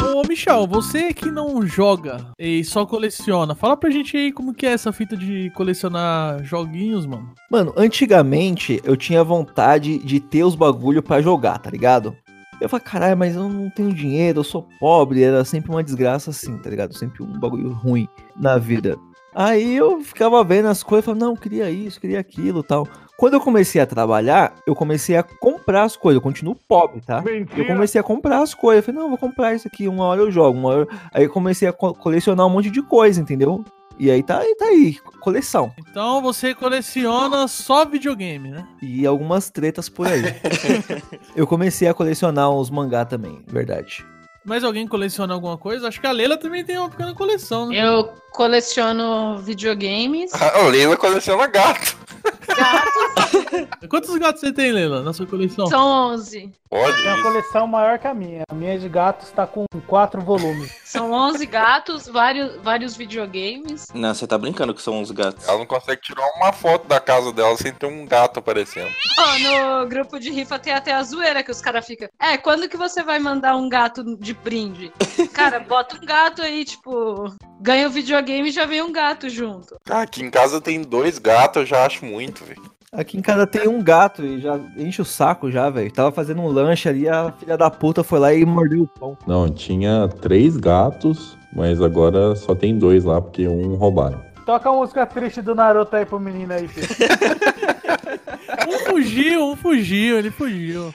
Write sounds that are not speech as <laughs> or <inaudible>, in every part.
Ô, Michel, você que não joga e só coleciona, fala pra gente aí como que é essa fita de colecionar joguinhos, mano. Mano, antigamente eu tinha vontade de ter os bagulho pra jogar, tá ligado? Eu falei, caralho, mas eu não tenho dinheiro, eu sou pobre, era sempre uma desgraça assim, tá ligado? Sempre um bagulho ruim na vida. Aí eu ficava vendo as coisas, falava, não, queria isso, queria aquilo tal. Quando eu comecei a trabalhar, eu comecei a comprar as coisas. Eu continuo pobre, tá? Eu comecei a comprar as coisas. Eu falei, não, vou comprar isso aqui, uma hora eu jogo, uma hora... Aí eu comecei a co- colecionar um monte de coisa, entendeu? E aí tá, aí tá aí, coleção. Então você coleciona só videogame, né? E algumas tretas por aí. <laughs> eu comecei a colecionar uns mangá também, verdade. Mas alguém coleciona alguma coisa? Acho que a Leila também tem uma pequena coleção, né? Eu coleciono videogames, <laughs> A Leila coleciona gato. Gatos, Quantos gatos você tem, Leila, na sua coleção? são 11. Olha Tem uma isso. coleção maior que a minha. A minha de gatos tá com quatro volumes. São 11 gatos, vários, vários videogames. Não, você tá brincando que são uns gatos. Ela não consegue tirar uma foto da casa dela sem ter um gato aparecendo. Ó, no grupo de rifa tem até a zoeira que os caras ficam. É, quando que você vai mandar um gato de brinde? Cara, bota um gato aí, tipo, ganha o videogame e já vem um gato junto. Ah, aqui em casa tem dois gatos, eu já acho muito, velho. Aqui em casa tem um gato e já enche o saco já, velho. Tava fazendo um lanche ali, a filha da puta foi lá e mordeu o pão. Não, tinha três gatos, mas agora só tem dois lá, porque um roubaram. Toca a música triste do Naruto aí pro menino aí, filho. <laughs> Um fugiu, um fugiu, ele fugiu.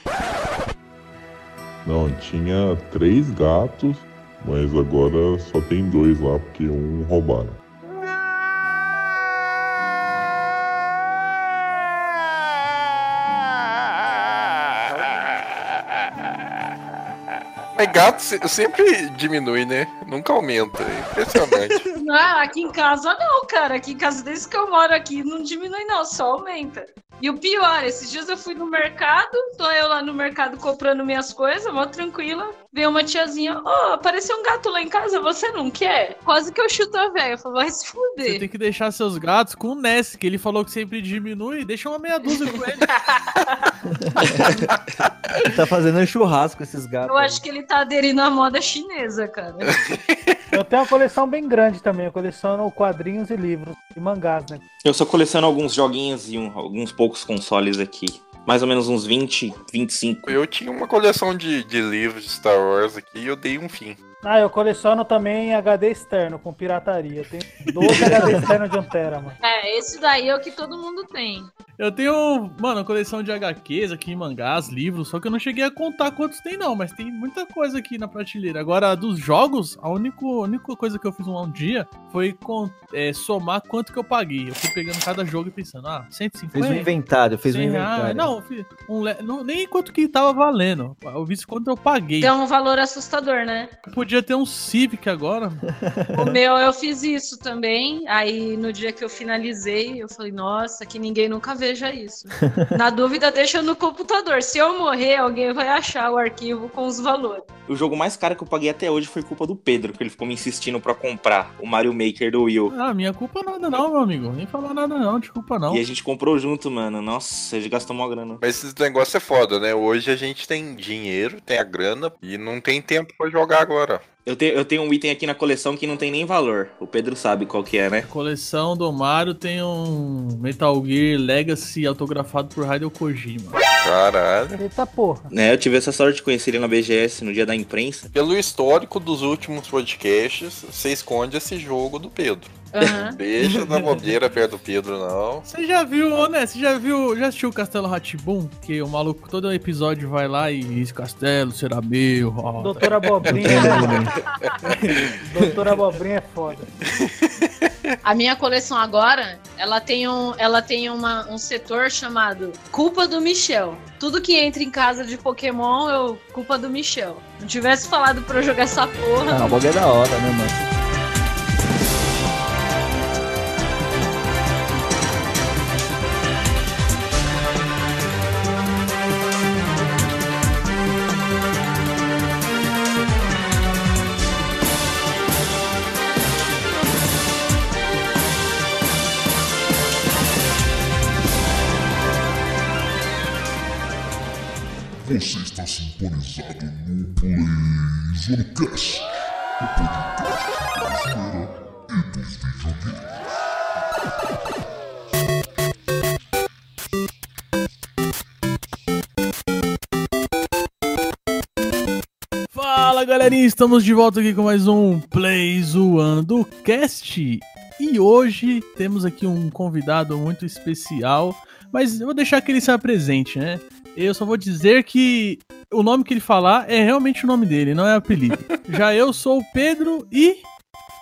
Não, tinha três gatos, mas agora só tem dois lá, porque um roubaram. Mas gato se- sempre diminui, né? Nunca aumenta. É impressionante. <laughs> Não, aqui em casa não, cara. Aqui em casa, desde que eu moro aqui, não diminui não, só aumenta. E o pior, esses dias eu fui no mercado, tô eu lá no mercado comprando minhas coisas, mó tranquila. Veio uma tiazinha, ó, apareceu um gato lá em casa, você não quer? Quase que eu chuto a velha. Eu falei, vai se Você fuder. tem que deixar seus gatos com o Ness, que ele falou que sempre diminui. Deixa uma meia dúzia com ele. <laughs> Ele tá fazendo um churrasco esses gatos. Eu acho que ele tá aderindo à moda chinesa, cara. Eu tenho uma coleção bem grande também. Eu coleciono quadrinhos e livros. E mangás, né? Eu só coleciono alguns joguinhos e um- alguns poucos consoles aqui. Mais ou menos uns 20, 25. Eu tinha uma coleção de, de livros de Star Wars aqui e eu dei um fim. Ah, eu coleciono também HD externo com pirataria. Eu tenho 12 HD externo de 1 tera, mano. É, esse daí é o que todo mundo tem. Eu tenho, mano, coleção de HQs aqui, mangás, livros, só que eu não cheguei a contar quantos tem, não, mas tem muita coisa aqui na prateleira. Agora, dos jogos, a única, a única coisa que eu fiz um, um dia foi com- é, somar quanto que eu paguei. Eu fui pegando cada jogo e pensando, ah, 150. Fez um inventário, fez um 100 reais. inventário. Não, um le- não, nem quanto que tava valendo. Eu vi quanto eu paguei. Tem um valor assustador, né? Podia ter um Civic agora. <laughs> O meu, eu fiz isso também. Aí, no dia que eu finalizei, eu falei, nossa, que ninguém nunca veja isso. <laughs> Na dúvida, deixa no computador. Se eu morrer, alguém vai achar o arquivo com os valores. O jogo mais caro que eu paguei até hoje foi culpa do Pedro, que ele ficou me insistindo pra comprar o Mario Maker do Will. Ah, minha culpa nada não, meu amigo. Nem falar nada não, desculpa não. E a gente comprou junto, mano. Nossa, a gente gastou mó grana. Mas esse negócio é foda, né? Hoje a gente tem dinheiro, tem a grana e não tem tempo pra jogar agora. Eu tenho, eu tenho um item aqui na coleção que não tem nem valor. O Pedro sabe qual que é, né? Coleção do Mario tem um Metal Gear Legacy autografado por Hideo Kojima. Caralho. Eita porra. É, eu tive essa sorte de conhecer ele na BGS no dia da imprensa. Pelo histórico dos últimos podcasts, você esconde esse jogo do Pedro. Aham. <laughs> Deixa da bobeira perto do Pedro, não. Você já viu, né? Você já viu, já assistiu o Castelo Ratibum? Que o maluco, todo episódio vai lá e esse castelo será meu. ó. Doutora Abobrinha? <laughs> Doutora Abobrinha é foda. A minha coleção agora, ela tem, um, ela tem uma, um setor chamado Culpa do Michel. Tudo que entra em casa de Pokémon, eu culpa do Michel. Não tivesse falado pra eu jogar essa porra. Ah, o bagulho é da hora, né, mano? Você está sintonizado no PlayZonecast, o podcast da zoeira e dos videogames. Fala galerinha, estamos de volta aqui com mais um Play Zoando Cast. E hoje temos aqui um convidado muito especial, mas eu vou deixar que ele se apresente, né? Eu só vou dizer que o nome que ele falar é realmente o nome dele, não é apelido. <laughs> Já eu sou o Pedro e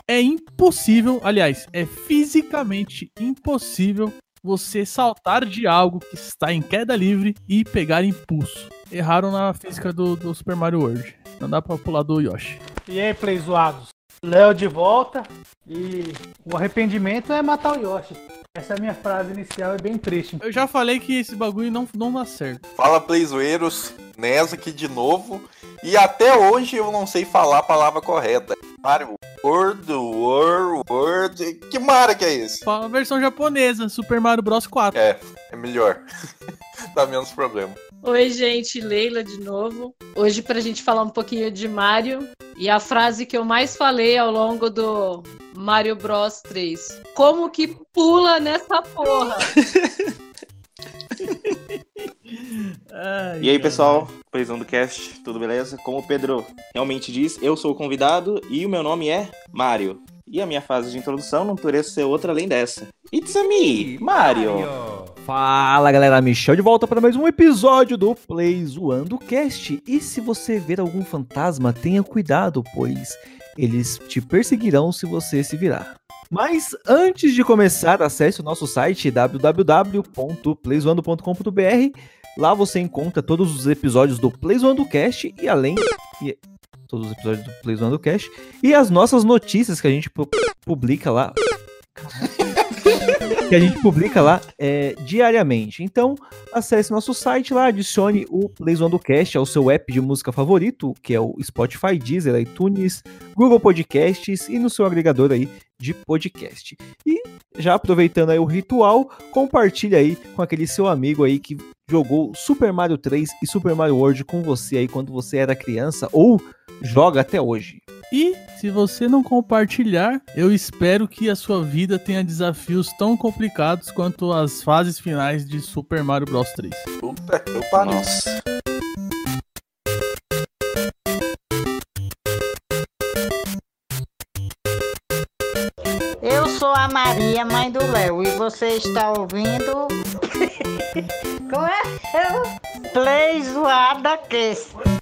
é impossível, aliás, é fisicamente impossível você saltar de algo que está em queda livre e pegar impulso. Erraram na física do, do Super Mario World. Não dá pra pular do Yoshi. E aí, play zoados? Léo de volta e o arrependimento é matar o Yoshi. Essa é a minha frase inicial, é bem triste. Eu já falei que esse bagulho não, não dá certo. Fala Playzoeiros, Nes aqui de novo. E até hoje eu não sei falar a palavra correta. Mario World, World, World. Que Mario que é esse? Fala a versão japonesa, Super Mario Bros 4. É, é melhor. <laughs> Dá menos problema. Oi, gente, Leila de novo. Hoje pra gente falar um pouquinho de Mario. E a frase que eu mais falei ao longo do Mario Bros 3. Como que pula nessa porra? <laughs> Ai, E aí, cara. pessoal, Playzão do Cast, tudo beleza? Como o Pedro realmente diz, eu sou o convidado e o meu nome é Mario. E a minha fase de introdução não poderia ser outra além dessa. It's a me, Mario. Fala galera, Michel de volta para mais um episódio do Play Zoando Cast. E se você ver algum fantasma, tenha cuidado, pois eles te perseguirão se você se virar. Mas antes de começar, acesse o nosso site www.playzoando.com.br. Lá você encontra todos os episódios do Play Zoando Cast e além e- todos os episódios do Play Zoando Cast e as nossas notícias que a gente pu- publica lá <laughs> que a gente publica lá é, diariamente. Então, acesse nosso site lá, adicione o Playzone do Cast ao seu app de música favorito, que é o Spotify, Deezer, iTunes, Google Podcasts e no seu agregador aí de podcast. E já aproveitando aí o ritual, compartilha aí com aquele seu amigo aí que jogou Super Mario 3 e Super Mario World com você aí quando você era criança ou joga até hoje. E se você não compartilhar, eu espero que a sua vida tenha desafios tão complicados quanto as fases finais de Super Mario Bros 3. Puta, eu pariu. Nossa. Eu sou a Maria, mãe do Léo, e você está ouvindo. <laughs> Como é? Eu... Play Zoada Cast.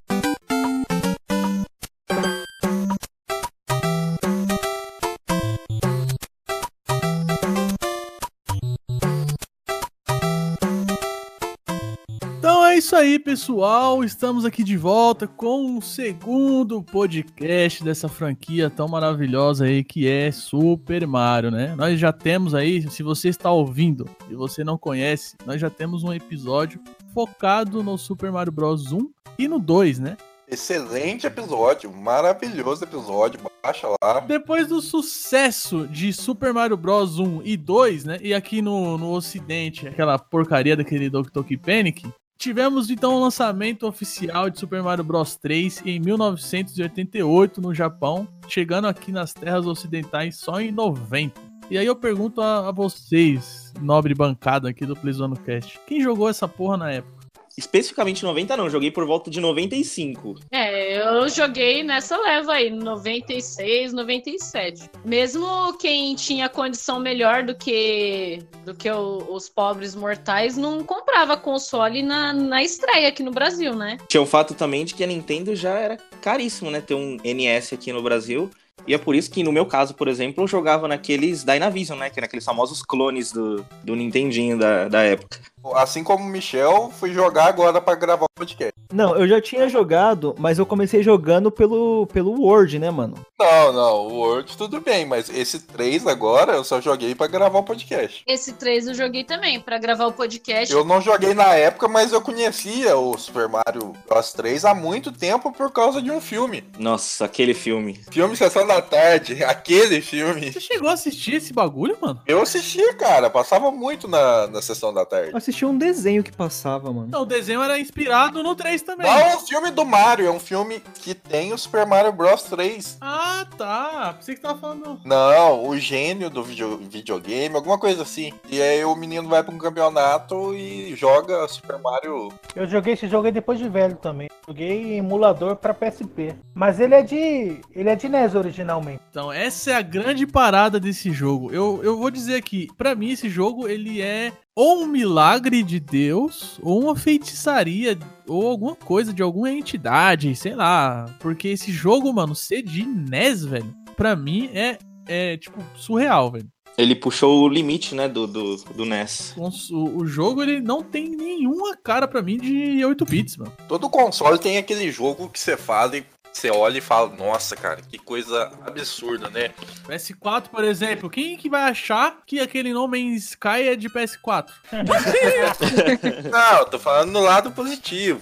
Isso aí, pessoal. Estamos aqui de volta com o segundo podcast dessa franquia tão maravilhosa aí que é Super Mario, né? Nós já temos aí, se você está ouvindo e você não conhece, nós já temos um episódio focado no Super Mario Bros 1 e no 2, né? Excelente episódio, maravilhoso episódio. Baixa lá. Depois do sucesso de Super Mario Bros 1 e 2, né? E aqui no, no ocidente, aquela porcaria daquele Doki Doki Panic, tivemos então o lançamento oficial de Super Mario Bros 3 em 1988 no Japão, chegando aqui nas terras ocidentais só em 90. E aí eu pergunto a, a vocês, nobre bancada aqui do Playzone Cast, quem jogou essa porra na época? Especificamente 90 não, joguei por volta de 95. É, eu joguei nessa leva aí, 96, 97. Mesmo quem tinha condição melhor do que do que o- os pobres mortais não comprava console na, na estreia aqui no Brasil, né? Tinha o fato também de que a Nintendo já era caríssimo, né? Ter um NS aqui no Brasil. E é por isso que, no meu caso, por exemplo, eu jogava naqueles Dynavision, né? Que eram aqueles famosos clones do, do Nintendinho da, da época. Assim como o Michel, fui jogar agora pra gravar o podcast. Não, eu já tinha jogado, mas eu comecei jogando pelo, pelo Word, né, mano? Não, não, o Word tudo bem, mas esse 3 agora eu só joguei pra gravar o podcast. Esse 3 eu joguei também, pra gravar o podcast. Eu não joguei na época, mas eu conhecia o Super Mario Bros 3 há muito tempo por causa de um filme. Nossa, aquele filme. Filme Sessão da Tarde, <laughs> aquele filme. Você chegou a assistir esse bagulho, mano? Eu assistia, cara, passava muito na, na Sessão da Tarde. Assistia um desenho que passava, mano. Não, o desenho era inspirado no 3 também. Não é um filme do Mario, é um filme que tem o Super Mario Bros 3. Ah, tá. Pensei que tava falando. Não, o gênio do video- videogame, alguma coisa assim. E aí o menino vai pra um campeonato e joga Super Mario. Eu joguei esse jogo depois de velho também. Joguei em emulador pra PSP. Mas ele é de. ele é de NES originalmente. Então, essa é a grande parada desse jogo. Eu, eu vou dizer aqui, pra mim esse jogo ele é ou um milagre de Deus, ou uma feitiçaria, ou alguma coisa de alguma entidade, sei lá. Porque esse jogo, mano, ser de NES, velho, pra mim é, é tipo, surreal, velho. Ele puxou o limite, né, do, do, do NES. O, o jogo, ele não tem nenhuma cara pra mim de 8 bits, mano. Todo console tem aquele jogo que você fala e você olha e fala, nossa, cara, que coisa absurda, né? PS4, por exemplo, quem que vai achar que aquele No Man's Sky é de PS4? <laughs> Não, eu tô falando no lado positivo.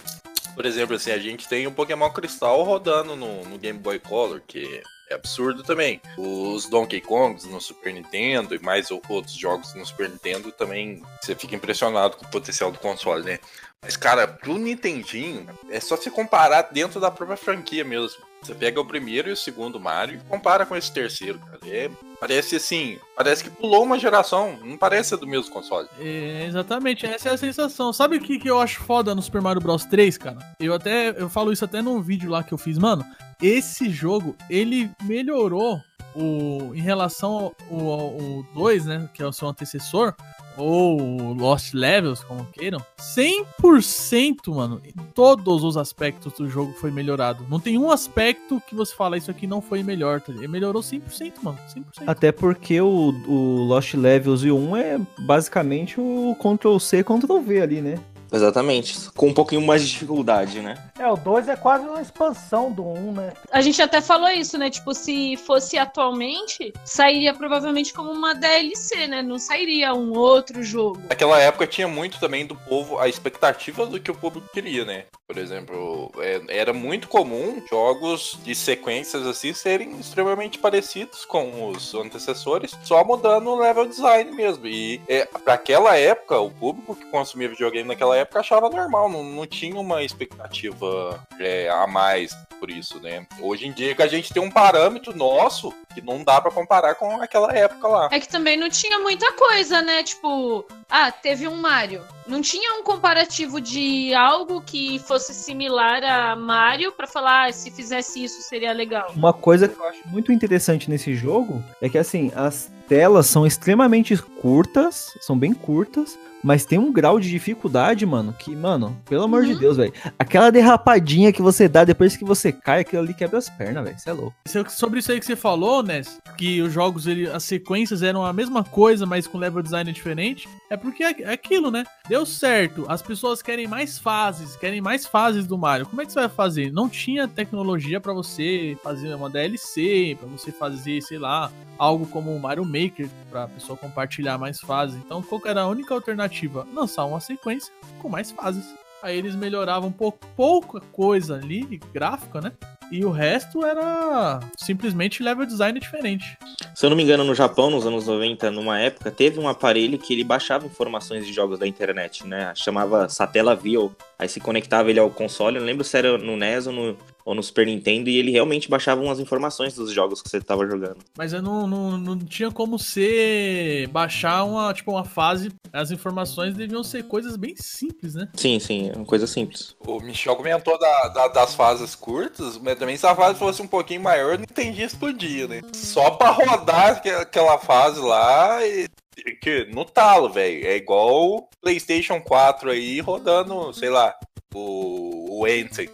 Por exemplo, assim, a gente tem o Pokémon Cristal rodando no, no Game Boy Color, que é absurdo também. Os Donkey Kongs no Super Nintendo e mais outros jogos no Super Nintendo também você fica impressionado com o potencial do console, né? Mas, cara, pro Nintendinho, é só se comparar dentro da própria franquia mesmo. Você pega o primeiro e o segundo Mario e compara com esse terceiro, cara. É, parece assim, parece que pulou uma geração, não parece do mesmo console. É, exatamente, essa é a sensação. Sabe o que, que eu acho foda no Super Mario Bros 3, cara? Eu até eu falo isso até num vídeo lá que eu fiz, mano. Esse jogo, ele melhorou o em relação ao, ao, ao 2, né, que é o seu antecessor, ou Lost Levels, como queiram. 100%, mano, em todos os aspectos do jogo foi melhorado. Não tem um aspecto que você fala isso aqui não foi melhor, tá ligado? Melhorou 100%, mano, 100%. Até porque o, o Lost Levels e o 1 é basicamente o Ctrl C, Ctrl V ali, né? Exatamente. Com um pouquinho mais de dificuldade, né? É, o 2 é quase uma expansão do 1, né? A gente até falou isso, né? Tipo, se fosse atualmente, sairia provavelmente como uma DLC, né? Não sairia um outro jogo. Naquela época tinha muito também do povo, a expectativa do que o público queria, né? Por exemplo, é- era muito comum jogos de sequências assim serem extremamente parecidos com os antecessores, só mudando o level design mesmo. E é, para aquela época, o público que consumia videogame naquela época achava normal, não, não tinha uma expectativa é, a mais por isso, né? Hoje em dia que a gente tem um parâmetro nosso que não dá pra comparar com aquela época lá. É que também não tinha muita coisa, né? Tipo, ah, teve um Mario. Não tinha um comparativo de algo que fosse similar a Mario pra falar, ah, se fizesse isso seria legal. Uma coisa que eu acho muito interessante nesse jogo é que, assim, as telas são extremamente curtas, são bem curtas, mas tem um grau de dificuldade, mano, que, mano, pelo amor de Uhum. Deus, velho. Aquela derrapadinha que você dá depois que você cai, aquilo ali quebra as pernas, velho. Você é louco. Isso- Sobre isso aí que você falou, Ness, que os jogos, ele, as sequências eram a mesma coisa, mas com level design diferente, é porque é é aquilo, né? Deu certo, as pessoas querem mais fases, querem mais fases do Mario. Como é que você vai fazer? Não tinha tecnologia pra você fazer uma DLC, pra você fazer, sei lá, algo como o Mario Maker, pra pessoa compartilhar mais fases. Então, qual era a única alternativa? Lançar uma sequência com mais fases. Aí eles melhoravam pouco, pouca coisa ali, gráfica, né? E o resto era simplesmente level design diferente. Se eu não me engano, no Japão, nos anos 90, numa época, teve um aparelho que ele baixava informações de jogos da internet, né? Chamava Satellaview. Aí se conectava ele ao console, eu não lembro se era no NES ou no, ou no Super Nintendo, e ele realmente baixava umas informações dos jogos que você tava jogando. Mas eu não, não, não tinha como ser. baixar uma, tipo, uma fase. As informações deviam ser coisas bem simples, né? Sim, sim, é uma coisa simples. O Michel comentou da- da- das fases curtas, mas também se a fase fosse um pouquinho maior, não entendia explodir, né? Só pra rodar aque- aquela fase lá, e, e que no talo, velho. É igual o PlayStation 4 aí rodando, sei lá, o, o Anthem.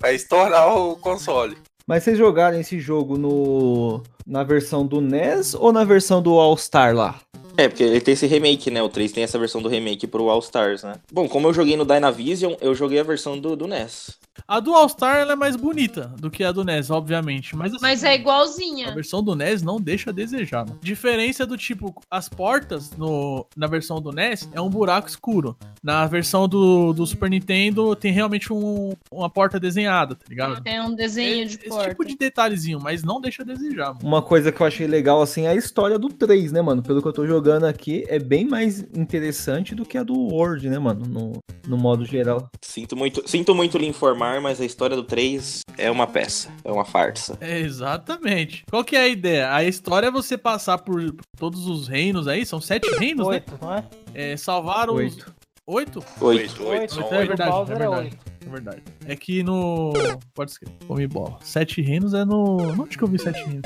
Vai estourar o console. Mas vocês jogaram esse jogo no na versão do NES ou na versão do All Star lá? É, porque ele tem esse remake, né? O 3 tem essa versão do remake pro All Stars, né? Bom, como eu joguei no Dynavision, eu joguei a versão do, do NES. A do All-Star ela é mais bonita do que a do NES, obviamente. Mas, assim, Mas é A igualzinha. versão do NES não deixa a desejar, mano. Diferença do tipo, as portas no, na versão do NES é um buraco escuro. Na versão do, do Super Nintendo tem realmente um- uma porta desenhada, tá ligado? Tem um desenho de Esse porta. tipo de detalhezinho, mas não deixa a desejar, mano. Uma coisa que eu achei legal, assim, é a história do 3, né, mano? Pelo que eu tô jogando aqui, é bem mais interessante do que a do World, né, mano? No, no modo geral. Sinto muito, sinto muito lhe informar, mas a história do 3 é uma peça, é uma farsa. É, exatamente. Qual que é a ideia? A história é você passar por todos os reinos aí, são sete reinos, né? Oito, não é? É, salvar os... Oito. Oito? Oito. Oito, oito, são Oito, é verdade, é verdade. É verdade. É que no. Pode escrever. Come bola. Sete reinos é no. Onde que eu vi sete reinos?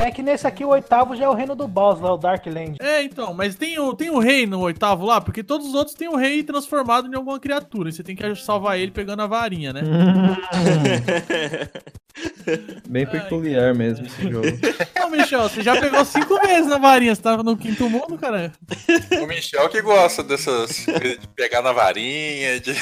É que nesse aqui o oitavo já é o reino do Bowser, lá, o Dark Land. É, então, mas tem o, tem o rei no oitavo lá, porque todos os outros têm o rei transformado em alguma criatura. E você tem que salvar ele pegando a varinha, né? <laughs> Bem peculiar mesmo esse jogo. Não, Michel, você já pegou cinco vezes na varinha. Você tava no quinto mundo, cara. O Michel que gosta dessas de pegar na varinha, de...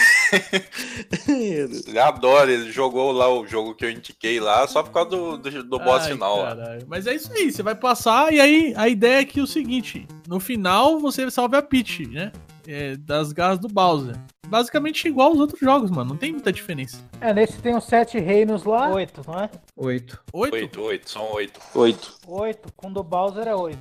ele adora, ele jogou lá o jogo que eu indiquei lá só por causa do, do, do boss Ai, final. lá. caralho. Mas é isso aí, você vai passar e aí a ideia é que é o seguinte: no final você salve a Peach, né? É, das garras do Bowser. Basicamente igual aos outros jogos, mano. Não tem muita diferença. É, nesse tem os sete reinos lá. Oito, não é? Oito. Oito? Oito, oito, são oito. Oito. Oito. Com o do Bowser é oito.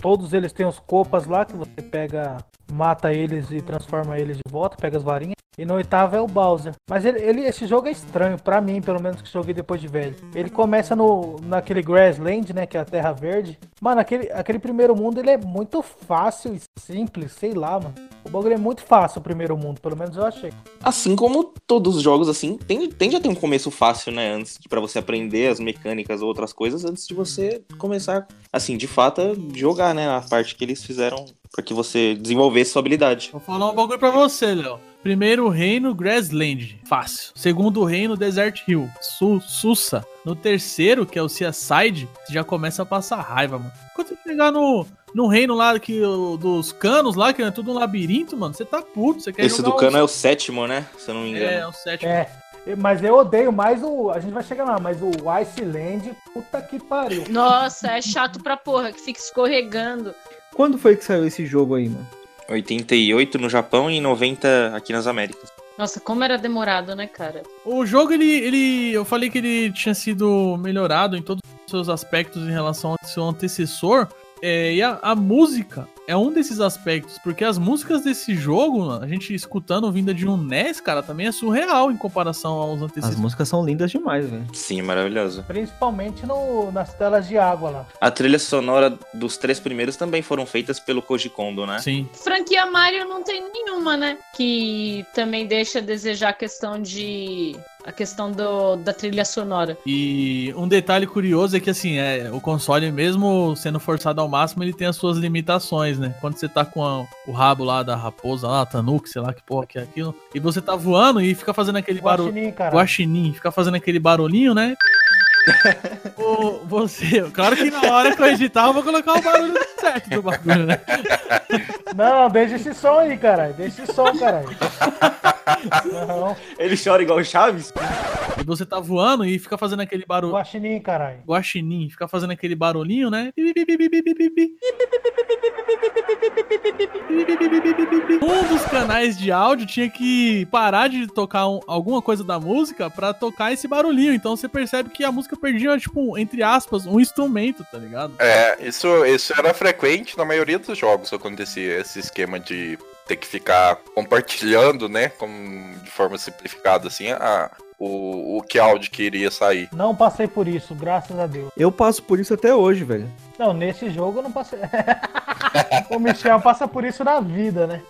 Todos eles têm os copas lá que você pega, mata eles e transforma eles de volta, pega as varinhas. E no oitavo é o Bowser. Mas ele, ele- esse jogo é estranho, pra mim, pelo menos que joguei depois de velho. Ele começa no, naquele Grassland, né, que é a Terra Verde. Mano, aquele, aquele primeiro mundo ele é muito fácil e simples, sei lá, mano. O bagulho é muito fácil o primeiro mundo, pelo menos eu achei. Assim como todos os jogos, assim, tende, tende a ter um começo fácil, né? Antes de pra você aprender as mecânicas ou outras coisas, antes de você começar, assim, de fato, a jogar, né? A parte que eles fizeram pra que você desenvolvesse sua habilidade. Vou falar um bagulho pra você, Léo. Primeiro reino, Grassland. Fácil. Segundo reino, Desert Hill. Su Sussa. No terceiro, que é o Seaside, você já começa a passar raiva, mano. Quando você chegar no, no reino lá que, dos canos lá, que é tudo um labirinto, mano, você tá puto. Você quer Esse do os- cano é o sétimo, né? Se eu não me engano. É, o sétimo. É. Mas eu odeio mais o. A gente vai chegar lá, mas o Iceland, puta que pariu. Nossa, é chato pra porra, que fica escorregando. Quando foi que saiu esse jogo aí, mano? 88 no Japão e 90 aqui nas Américas. Nossa, como era demorado, né, cara? O jogo, ele, ele. Eu falei que ele tinha sido melhorado em todos os seus aspectos em relação ao seu antecessor. É, e a, a música é um desses aspectos, porque as músicas desse jogo, a gente escutando vinda de um NES, cara, também é surreal em comparação aos As antecessores. músicas são lindas demais, velho. Sim, maravilhoso. Principalmente no, nas telas de água lá. A trilha sonora dos três primeiros também foram feitas pelo Koji Kondo, né? Sim. Franquia Mario não tem nenhuma, né? Que também deixa a desejar a questão de. A questão do, da trilha sonora. E um detalhe curioso é que, assim, é, o console, mesmo sendo forçado ao máximo, ele tem as suas limitações, né? Quando você tá com a- o rabo lá da raposa, lá, Tanuki, sei lá que porra que é aquilo, e você tá voando e fica fazendo aquele barulho. Guaxinim, cara. Guaxinim, fica fazendo aquele barulhinho, né? <laughs> o, você, claro que na hora que eu editar eu vou colocar o barulho certo do bagulho, né? Não, deixa esse som aí, caralho. Deixa esse som, caralho. Não, Ele chora igual o Chaves? E você tá voando e fica fazendo aquele barulho. Guaxinim, caralho. Guaxinim, fica fazendo aquele barulhinho, né? Um dos canais de áudio tinha que parar de tocar um- alguma coisa da música pra tocar esse barulhinho. Então você percebe que a música perdia, tipo, entre aspas, um instrumento, tá ligado? É, isso, isso era frequente na maioria dos jogos acontecia, esse esquema de ter que ficar compartilhando, né, como, de forma simplificada, assim, a, o, o que áudio que iria sair. Não passei por isso, graças a Deus. Eu passo por isso até hoje, velho. Não, nesse jogo eu não passei. <laughs> o Michel passa por isso na vida, né?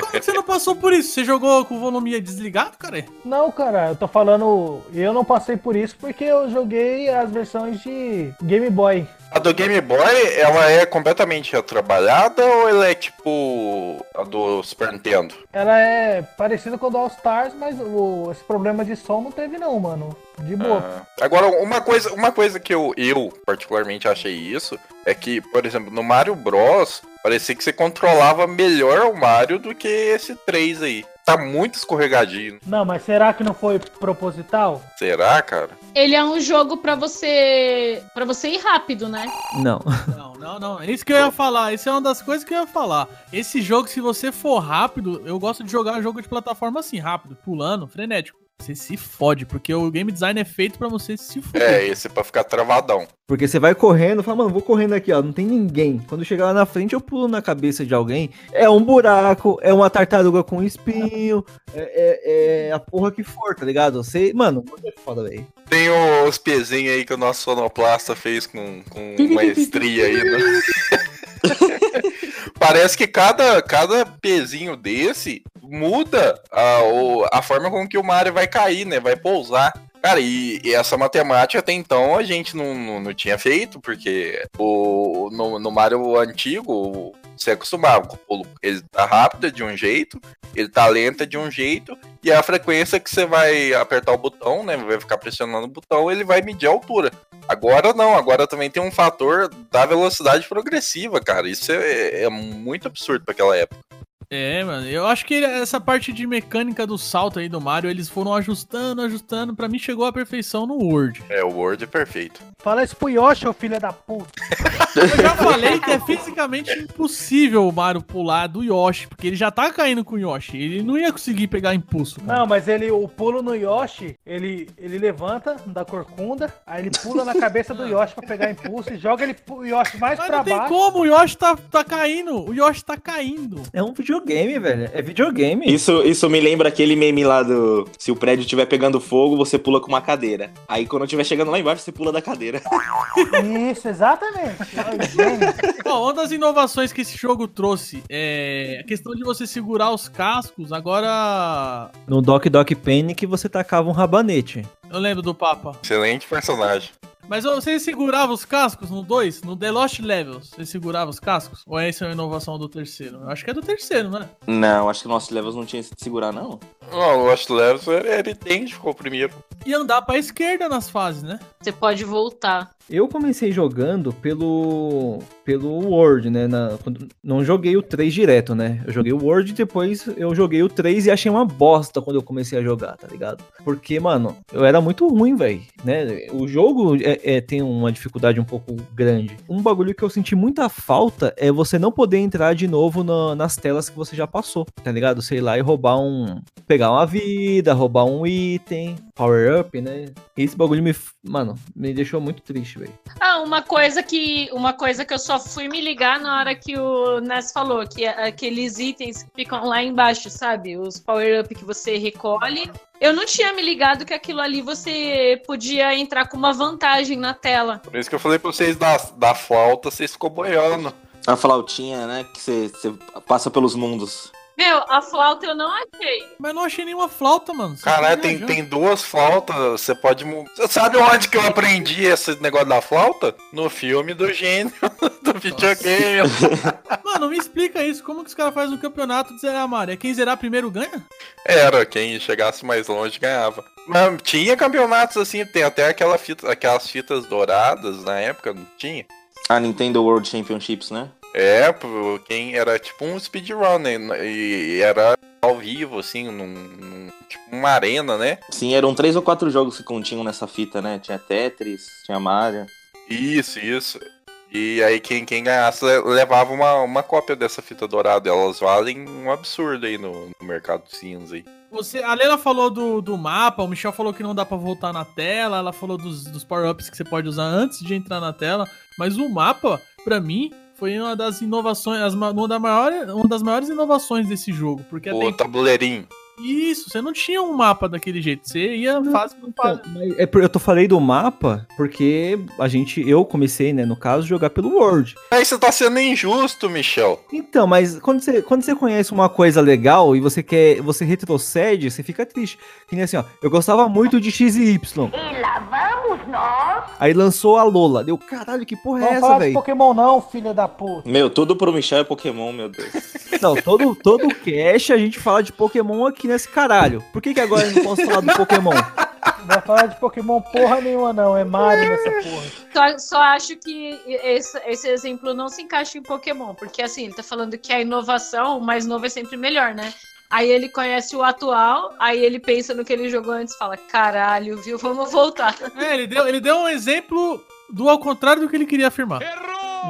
Como que você não passou por isso? Você jogou com o volume desligado, cara? Não, cara, eu tô falando. Eu não passei por isso porque eu joguei as versões de Game Boy. A do Game Boy, ela é completamente retrabalhada ou ela é tipo a do Super Nintendo? Ela é parecida com a do All Stars, mas o- esse problema de som não teve, não, mano. De boa. Ah, agora, uma coisa, uma coisa que eu, eu particularmente achei isso é que, por exemplo, no Mario Bros, parecia que você controlava melhor o Mario do que esse 3 aí. Tá muito escorregadinho. Não, mas será que não foi proposital? Será, cara? Ele é um jogo pra você. para você ir rápido, né? Não. Não, não, não. É isso que eu ia falar. Isso é uma das coisas que eu ia falar. Esse jogo, se você for rápido, eu gosto de jogar jogo de plataforma assim, rápido, pulando, frenético. Você se fode, porque o game design é feito pra você se foder. É, esse é pra ficar travadão. Porque você vai correndo, fala, mano, vou correndo aqui, ó, não tem ninguém. Quando chegar lá na frente, eu pulo na cabeça de alguém. É um buraco, é uma tartaruga com espinho, é, é- é a porra que for, tá ligado? Você, mano, é foda, velho. Tem os pezinhos aí que o nosso sonoplasta fez com, com maestria aí, né? <laughs> Parece que cada, cada pezinho desse muda a, a forma com que o Mario vai cair, né? Vai pousar. Cara, e, e essa matemática até então a gente não, não, não tinha feito, porque o, no, no Mario antigo você acostumava. com o pulo. Ele tá rápido de um jeito, ele tá lento de um jeito, e a frequência que você vai apertar o botão, né? Vai ficar pressionando o botão, ele vai medir a altura. Agora não, agora também tem um fator da velocidade progressiva, cara. Isso é, é muito absurdo pra aquela época. É, mano, eu acho que essa parte de mecânica do salto aí do Mario, eles foram ajustando, ajustando. Pra mim chegou à perfeição no Word. É, o Word é perfeito. Fala isso pro Yoshi, ô filho da puta. Eu já falei que é fisicamente impossível o Mario pular do Yoshi, porque ele já tá caindo com o Yoshi. Ele não ia conseguir pegar impulso. cara. Não, mas ele, o pulo no Yoshi, ele, ele levanta da corcunda, aí ele pula na cabeça do Yoshi pra pegar impulso e joga ele, o Yoshi mais Mas pra não tem baixo. como, o Yoshi tá, tá caindo. O Yoshi tá caindo. É um videogame, velho. É videogame. Isso, isso me lembra aquele meme lá do. Se o prédio estiver pegando fogo, você pula com uma cadeira. Aí quando estiver chegando lá embaixo, você pula da cadeira. Isso, exatamente. Ó, uma das inovações que esse jogo trouxe é a questão de você segurar os cascos. Agora. No Doc Doc Panic você tacava um rabanete. Eu lembro do Papa. Excelente personagem. Mas ô, você segurava os cascos no 2? No The Lost Levels? Você segurava os cascos? Ou essa é uma inovação do terceiro? Eu acho que é do terceiro, né? Não, acho que o nosso levels não tinha esse de segurar, não. Não, o Lost Levels ele tem, ficou o primeiro. E andar pra esquerda nas fases, né? Você pode voltar. Eu comecei jogando pelo pelo Word, né? na- não joguei o 3 direto, né? Eu joguei o Word e depois eu joguei o 3 e achei uma bosta quando eu comecei a jogar, tá ligado? Porque, mano, eu era muito ruim, velho, né? O jogo é, é- tem uma dificuldade um pouco grande. Um bagulho que eu senti muita falta é você não poder entrar de novo na- nas telas que você já passou, tá ligado? Sei lá, e roubar um... pegar uma vida, roubar um item, power up, né? Esse bagulho me... mano, me deixou muito triste, velho. Ah, uma coisa que uma coisa que eu só fui me ligar na hora que o Ness falou, que é aqueles itens que ficam lá embaixo, sabe? Os power up que você recolhe. Eu não tinha me ligado que aquilo ali você podia entrar com uma vantagem na tela. Por isso que eu falei pra vocês da, da flauta, vocês ficou boiando. A flautinha, né? Que você, você passa pelos mundos. Meu, a flauta eu não achei. Mas não achei nenhuma flauta, mano. Você Caralho, tem, tem duas flautas, você pode. Você sabe onde que eu aprendi esse negócio da flauta? No filme do gênio <laughs> do videogame. <laughs> Mano, me explica isso. Como que os caras fazem um campeonato de zerar Mario? É quem zerar primeiro ganha? Era, quem chegasse mais longe ganhava. Mas tinha campeonatos assim, tem até aquela fita, aquelas fitas douradas na época, não tinha? A Nintendo World Championships, né? É, quem era tipo um speedrun, né? E era ao vivo, assim, num, num- tipo uma arena, né? Sim, eram três ou quatro jogos que continham nessa fita, né? Tinha Tetris, tinha Mario. Isso, isso. E aí quem, quem ganhasse le- levava uma, uma cópia dessa fita dourada. Elas valem um absurdo aí no, no mercado cinza aí. Você, a Leila falou do, do mapa, o Michel falou que não dá pra voltar na tela, ela falou dos, dos power-ups que você pode usar antes de entrar na tela, mas o mapa, pra mim, foi uma das inovações, uma, da maior, uma das maiores inovações desse jogo, porque O até tabuleirinho. Isso, você não tinha um mapa daquele jeito, você ia fase por fase. Então, mas é eu tô falei do mapa porque a gente, eu comecei, né, no caso, jogar pelo Word. Aí você tá sendo injusto, Michel. Então, mas quando você, quando você conhece uma coisa legal e você quer, você retrocede, você fica triste. Que nem assim, ó, eu gostava muito de X e Y. E lá vamos nós. Aí lançou a Lola. Deu, caralho, que porra é Não essa, fala de velho? Pokémon não, filha da puta. Meu, tudo pro Michel é Pokémon, meu Deus. Não, todo, todo cast a gente fala de Pokémon aqui nesse caralho. Por que, que agora eu não posso falar do Pokémon? Não vai falar de Pokémon porra nenhuma, não. É Mario nessa porra. Só, só acho que esse, esse exemplo não se encaixa em Pokémon, porque assim, ele tá falando que a inovação, o mais novo é sempre melhor, né? Aí ele conhece o atual, aí ele pensa no que ele jogou antes e fala: caralho, viu? Vamos voltar. É, ele deu, ele deu um exemplo do ao contrário do que ele queria afirmar.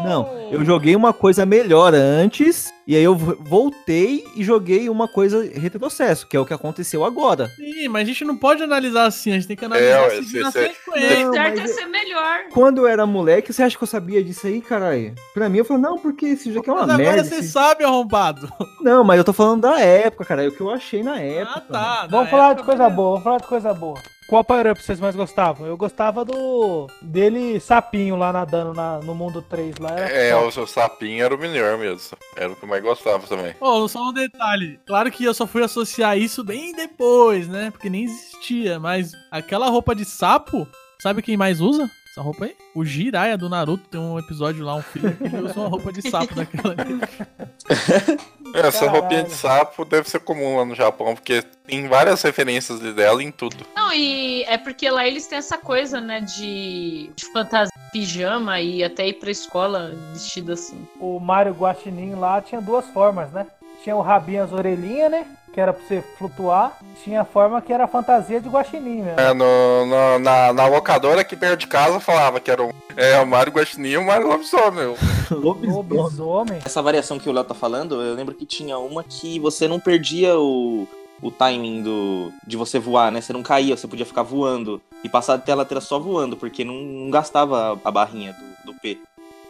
Não, eu joguei uma coisa melhor antes, e aí eu vo- voltei e joguei uma coisa retrocesso, que é o que aconteceu agora. Sim, mas a gente não pode analisar assim, a gente tem que analisar ué, seguindo a cê- cê- sequência. Não, certo é mas é- ser melhor. Quando eu era moleque, você acha que eu sabia disso aí, caralho? Pra mim, eu falei, não, porque esse jogo é uma Mas agora merda. você esse- sabe, arrombado. <laughs> Não, mas eu tô falando da época, cara, é o que eu achei na época. Ah, tá. Vamos na falar época, de coisa boa, vamos falar de coisa boa. Qual Power Up vocês mais gostavam? Eu gostava do. dele sapinho lá nadando na- no mundo 3 lá. Era É, o seu sapinho era o melhor mesmo. Era o que eu mais gostava também. Ô, só um detalhe. Claro que eu só fui associar isso bem depois, né? Porque nem existia. Mas aquela roupa de sapo, sabe quem mais usa? Essa roupa aí? O Jiraiya do Naruto tem um episódio lá, um filme que ele usa uma roupa de sapo <laughs> daquela <laughs> Essa Caralho. roupinha de sapo deve ser comum lá no Japão, porque tem várias referências dela em tudo. Não, e é porque lá eles têm essa coisa, né, de, de fantasia, pijama e até ir pra escola vestido assim. O Mario Guaxinim lá tinha duas formas, né? Tinha o rabinho, as orelhinhas, né? Que era pra você flutuar. Tinha a forma que era fantasia de Guaxinim mesmo. É, no, no- na, na locadora aqui perto de casa falava que era o, é, o Mario Guaxinim e o Mario Lobisomem. <laughs> Lobisomem. Lobisomem. Essa variação que o Léo tá falando, eu lembro que tinha uma que você não perdia o, o timing do, de você voar, né? Você não caía, você podia ficar voando. E passar a tela inteira só voando, porque não, não gastava a, a barrinha do, do P.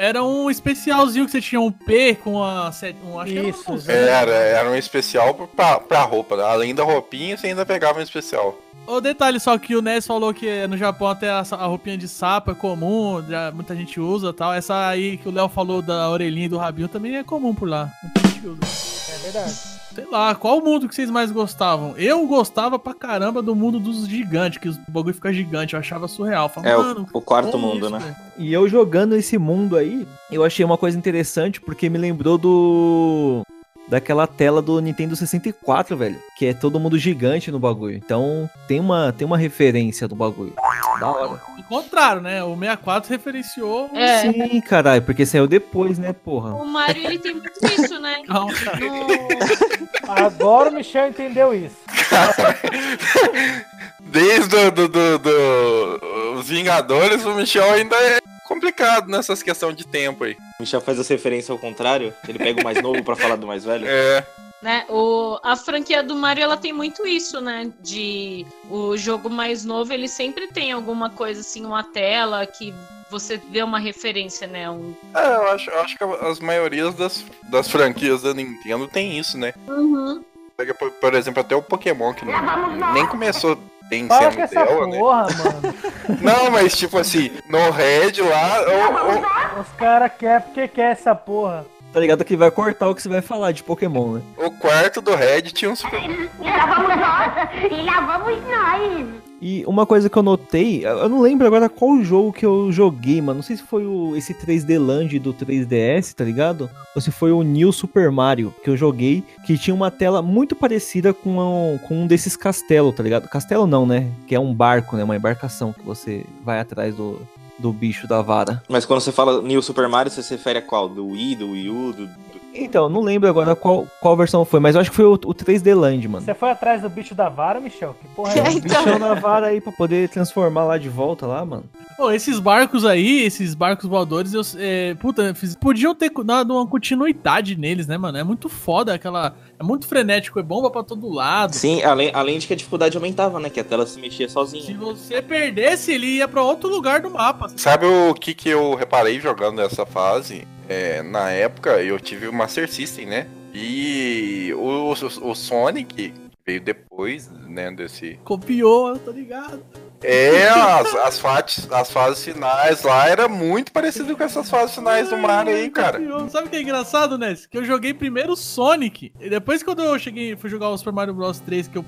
Era um especialzinho que você tinha um P com a. set- Um, acho que era um- Isso, um- Era, era um especial pra, pra roupa. né? Além da roupinha, você ainda pegava um especial. O detalhe só que o Ness falou que no Japão até a, a roupinha de sapo é comum, já muita gente usa e tal. Essa aí que o Léo falou da orelhinha e do rabinho também é comum por lá. Muita gente usa. É verdade. Sei lá, qual mundo que vocês mais gostavam? Eu gostava pra caramba do mundo dos gigantes, que o bagulho fica gigante, eu achava surreal. Falava, É, o- mano, o quarto mundo, isso, né? E eu jogando esse mundo aí, eu achei uma coisa interessante porque me lembrou do. Daquela tela do Nintendo 64, velho. Que é todo mundo gigante no bagulho. Então tem uma, tem uma referência do bagulho. Da hora. O contrário, né? O 64 referenciou. É. Sim, caralho, porque saiu depois, né, porra? O Mario, ele tem muito isso, né? <laughs> Cara. No- Agora o Michel entendeu isso. <laughs> Desde o do, do, do- os Vingadores, o Michel ainda é complicado nessas questões de tempo aí. O Michel faz essa referência ao contrário, ele pega o mais novo pra falar do mais velho. É, né? O, a franquia do Mario ela tem muito isso, né? De o jogo mais novo ele sempre tem alguma coisa assim, uma tela que você vê uma referência, né? Um... É, eu acho, eu acho que as maiorias das, das franquias da Nintendo tem isso, né? Uhum. Pega, por, por exemplo, até o Pokémon, que não- nem começou bem Para sendo com essa dela, né? porra, mano. <laughs> Não, mas tipo assim, no Red lá, o- Os caras querem porque quer essa porra. Tá ligado que vai cortar o que você vai falar de Pokémon, né? o quarto do Red tinha um Super <laughs> E lá vamos nós! E lá vamos nós! E uma coisa que eu notei, eu não lembro agora qual jogo que eu joguei, mano. Não sei se foi o, esse 3D Land do 3DS, tá ligado? Ou se foi o New Super Mario que eu joguei, que tinha uma tela muito parecida com um, com um desses castelos, tá ligado? Castelo não, né? Que é um barco, né? Uma embarcação que você vai atrás do, do bicho da vara. Mas quando você fala New Super Mario, você se refere a qual? Do Wii, do Wii U, do... Então, não lembro agora qual, qual versão foi, mas eu acho que foi o, o 3D Land, mano. Você foi atrás do bicho da vara, Michel? Que porra é essa? Bichão na vara aí pra poder transformar lá de volta lá, mano. Pô, esses barcos aí, esses barcos voadores, eu, é, puta, fiz- podiam ter dado uma continuidade neles, né, mano? É muito foda aquela. É muito frenético, é bomba pra todo lado. Sim, além, além de que a dificuldade aumentava, né? Que a tela se mexia Se sozinha. você perdesse, ele ia pra outro lugar do mapa. Sabe o que, que eu reparei jogando nessa fase? É, na época eu tive o Master System, né? E o, o, o Sonic veio depois, né, desse... Copiou, eu tô ligado. É, as, as, fases, as fases finais lá era muito parecido com essas fases finais do Mario aí, cara. Sabe o que é engraçado, Ness? Que eu joguei primeiro Sonic. E depois, quando eu cheguei, fui jogar o Super Mario Bros 3, que eu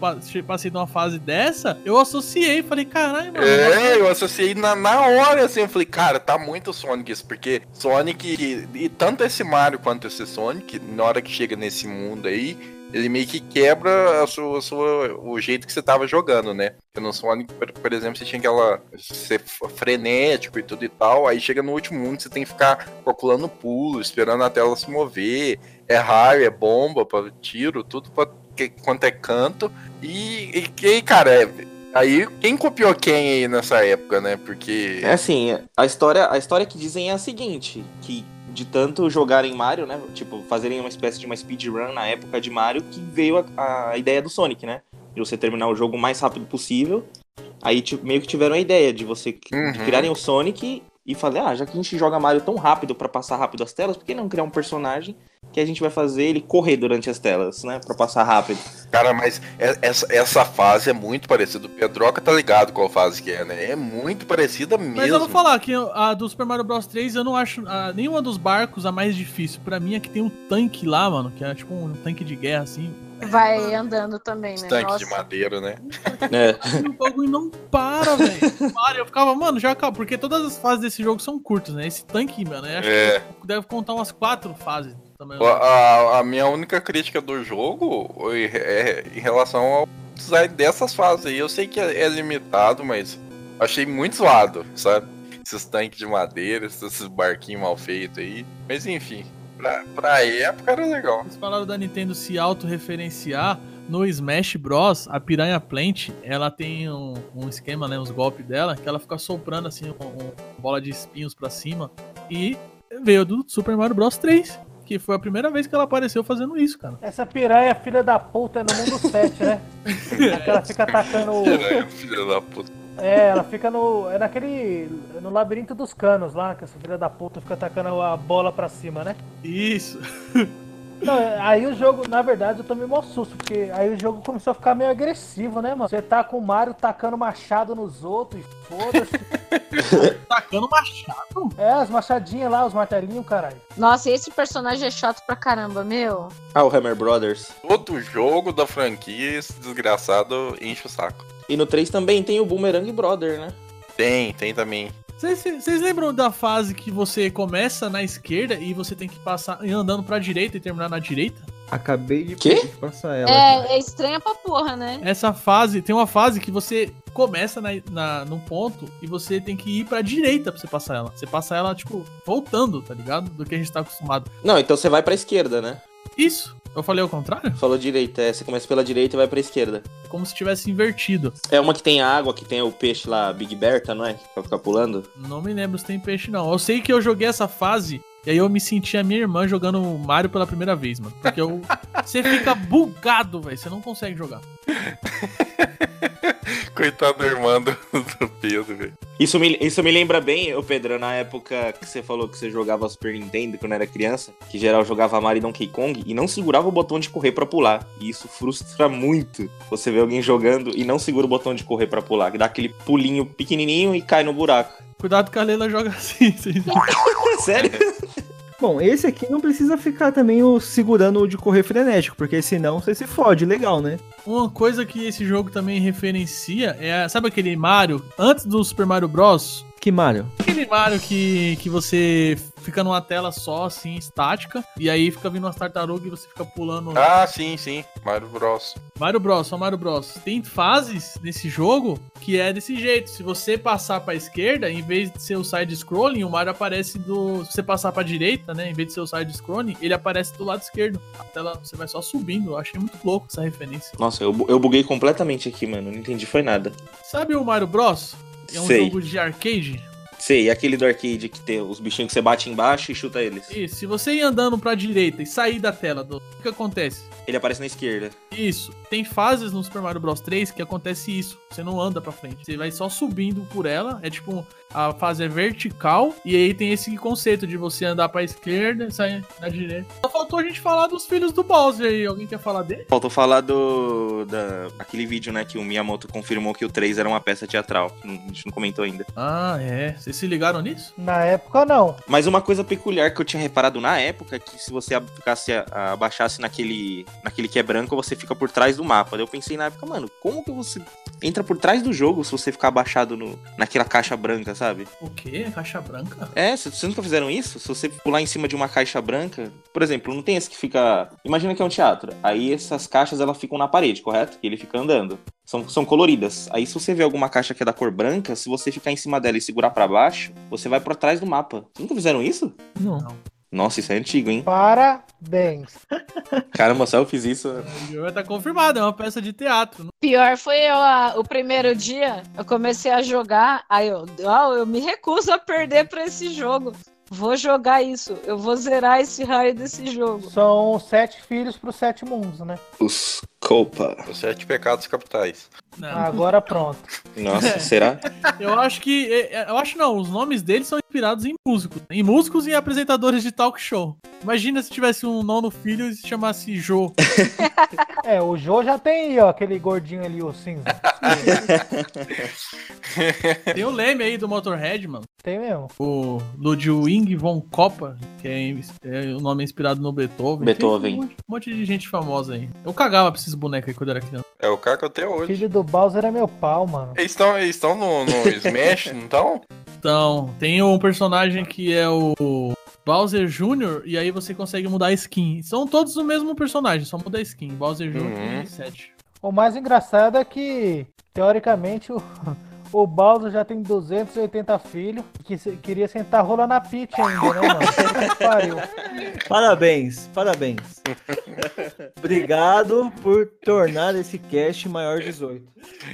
passei de uma fase dessa, eu associei. Falei, caralho, mano. É, eu associei na, na hora, assim, eu falei, cara, tá muito Sonic isso, porque Sonic, e tanto esse Mario quanto esse Sonic, na hora que chega nesse mundo aí, ele meio que quebra a sua, a sua- o jeito que você tava jogando, né? Porque no Sonic, por, exemplo, você tinha aquela. ser frenético e tudo e tal. Aí chega no último mundo, você tem que ficar calculando pulo, esperando a tela se mover. É raio, é bomba, pra tiro, tudo pra que, quanto é canto. E, e, e, cara, é- aí quem copiou quem aí nessa época, né? Porque. É assim, a história, a história que dizem é a seguinte, que de tanto jogarem Mario, né, tipo, fazerem uma espécie de uma speedrun na época de Mario, que veio a, a ideia do Sonic, né? De você terminar o jogo o mais rápido possível. Aí tipo, meio que tiveram a ideia de você de Uhum. criarem o Sonic e fazer, ah, já que a gente joga Mario tão rápido pra passar rápido as telas, por que não criar um personagem que a gente vai fazer ele correr durante as telas, né, Pra passar rápido? Cara, mas é- essa, essa fase é muito parecida. O Pedroca tá ligado qual fase que é, né? É muito parecida mesmo. Mas eu vou falar que a do Super Mario Bros 3 eu não acho a, nenhuma dos barcos a mais difícil. Pra mim é que tem um tanque lá, mano, que é tipo um tanque de guerra assim. Vai andando também, né? Tanque de madeira, né? É. <laughs> O bagulho não para, velho. Para. Eu ficava, mano, já acabou. Porque todas as fases desse jogo são curtas, né? Esse tanque, mano, eu acho É. que deve contar umas quatro fases também. A, a- a minha única crítica do jogo é, em relação ao design dessas fases aí. Eu sei que é, é limitado, mas achei muito zoado, sabe? Esses tanques de madeira, esses barquinhos mal feitos aí. Mas enfim, pra, pra época era legal. Vocês falaram da Nintendo se autorreferenciar. No Smash Bros, a Piranha Plant, ela tem um, um esquema, né, uns golpes dela, que ela fica soprando assim, um, um bola de espinhos pra cima. E veio do Super Mario Bros 3, que foi a primeira vez que ela apareceu fazendo isso, cara. Essa piranha, filha da puta, é no mundo 7, né? <laughs> Que ela fica atacando. o- Piranha, filha da puta. É, ela fica no. É naquele. No labirinto dos canos lá, que essa filha da puta fica atacando a bola pra cima, né? Isso. <laughs> Não, aí o jogo, na verdade, eu tomei mó susto, porque aí o jogo começou a ficar meio agressivo, né, mano? Você tá com o Mario tacando machado nos outros, e foda-se. <laughs> Tacando machado. é, as machadinhas lá, os martelinhos, caralho. Nossa, esse personagem é chato pra caramba, meu. Ah, o Hammer Brothers. Todo jogo da franquia, esse desgraçado enche o saco. E no 3 também tem o Boomerang Brother, né? Tem, tem também. Vocês lembram da fase que você começa na esquerda e você tem que passar andando pra direita e terminar na direita? Acabei de Quê? passar ela. É, é estranha pra porra, né? Essa fase, tem uma fase que você começa na, na, num ponto e você tem que ir pra direita pra você passar ela. Você passa ela, tipo, voltando, tá ligado? Do que a gente tá acostumado. Não, então você vai pra esquerda, né? Isso. Eu falei ao contrário? Falou direita, é, você começa pela direita e vai pra esquerda. Como se tivesse invertido. É uma que tem água, que tem o peixe lá, Big Berta, não é? Pra ficar pulando. Não me lembro se tem peixe, não. Eu sei que eu joguei essa fase e aí eu me senti a minha irmã jogando Mario pela primeira vez, mano. Porque eu... <laughs> você fica bugado, velho. Você não consegue jogar. <laughs> Coitado do irmão do, do Pedro, velho. Isso me, isso me lembra bem, ô Pedro, na época que você falou que você jogava Super Nintendo quando era criança, que geral jogava Mario e Donkey Kong e não segurava o botão de correr pra pular. E isso frustra muito. Você vê alguém jogando e não segura o botão de correr pra pular, que dá aquele pulinho pequenininho e cai no buraco. Cuidado que a Leila joga assim. <laughs> vocês- <laughs> Sério? Bom, esse aqui não precisa ficar também o segurando o de correr frenético, porque senão você se fode, legal, né? Uma coisa que esse jogo também referencia é. Sabe aquele Mario? Antes do Super Mario Bros. Que Mario? Aquele Mario que, que você fica numa tela só, assim, estática, e aí fica vindo umas tartarugas e você fica pulando. Ah, sim, sim. Mario Bros. Mario Bros, só Mario Bros. Tem fases nesse jogo que é desse jeito. Se você passar pra esquerda, em vez de ser o side-scrolling, o Mario aparece do. Se você passar pra direita, né? Em vez de ser o side-scrolling, ele aparece do lado esquerdo. A tela você vai só subindo. Eu achei muito louco essa referência. Nossa, eu, eu buguei completamente aqui, mano. Não entendi, foi nada. Sabe o Mario Bros? É um Sei. jogo de arcade. Sei, e aquele do arcade que tem os bichinhos que você bate embaixo e chuta eles. Isso, se você ir andando pra direita e sair da tela, do... o que acontece? Ele aparece na esquerda. Isso. Tem fases no Super Mario Bros 3 que acontece isso. Você não anda pra frente. Você vai só subindo por ela. É tipo, a fase é vertical. E aí tem esse conceito de você andar pra esquerda e sair na direita. Só faltou a gente falar dos filhos do Bowser aí. Alguém quer falar dele? Faltou falar do. Da, aquele vídeo, né, que o Miyamoto confirmou que o 3 era uma peça teatral. A gente não comentou ainda. Ah, é. Vocês se ligaram nisso? Na época, não. Mas uma coisa peculiar que eu tinha reparado na época é que se você ficasse abaixasse naquele, naquele que é branco, você fica por trás do mapa. Daí eu pensei na época, mano, como que você entra por trás do jogo se você ficar abaixado no, naquela caixa branca, sabe? O quê? Caixa branca? É, vocês nunca fizeram isso? Se você pular em cima de uma caixa branca, por exemplo, não tem esse que fica. Imagina que é um teatro. Aí essas caixas elas ficam na parede, correto? E ele fica andando. São, são coloridas. Aí se você vê alguma caixa que é da cor branca, se você ficar em cima dela e segurar pra baixo, você vai por trás do mapa. Vocês nunca fizeram isso? Não. Nossa, isso é antigo, hein? Parabéns. <laughs> Caramba, só eu fiz isso. O jogo tá confirmado, é uma peça de teatro. Pior foi eu, a- o primeiro dia, eu comecei a jogar, aí eu, ah, eu me recuso a perder pra esse jogo. Vou jogar isso, eu vou zerar esse raio desse jogo. São sete filhos pros sete mundos, né? Os Copa. Os sete pecados capitais. Não. Agora pronto. Nossa, <laughs> será? Eu acho que. é, é, Eu acho não, os nomes deles são inspirados em músicos. Em músicos e apresentadores de talk show. Imagina se tivesse um nono filho e se chamasse Jô. <laughs> É, o Jô já tem aí, ó, aquele gordinho ali, o cinza. <laughs> Tem o Leme aí do Motorhead, mano. Tem mesmo. O Ludwig von Koppa, que é, é- o nome é inspirado no Beethoven. Beethoven. Tem Um monte, um monte de gente famosa aí. Eu cagava pra esses bonecos aí quando eu era criança. É o Caco até hoje. Filho do Bowser é meu pau, mano. Eles estão eles estão no, no <laughs> Smash, não estão? Então, tem um personagem que é o Bowser Jr. e aí você consegue mudar a skin. São todos o mesmo personagem, só muda a skin. Bowser Jr. Uhum. e 7. O mais engraçado é que, teoricamente, o, o Bowser já tem 280 filhos que se- queria sentar rola na Peach ainda, né, mano? Pariu. Parabéns, parabéns. Obrigado por tornar esse cast maior 18.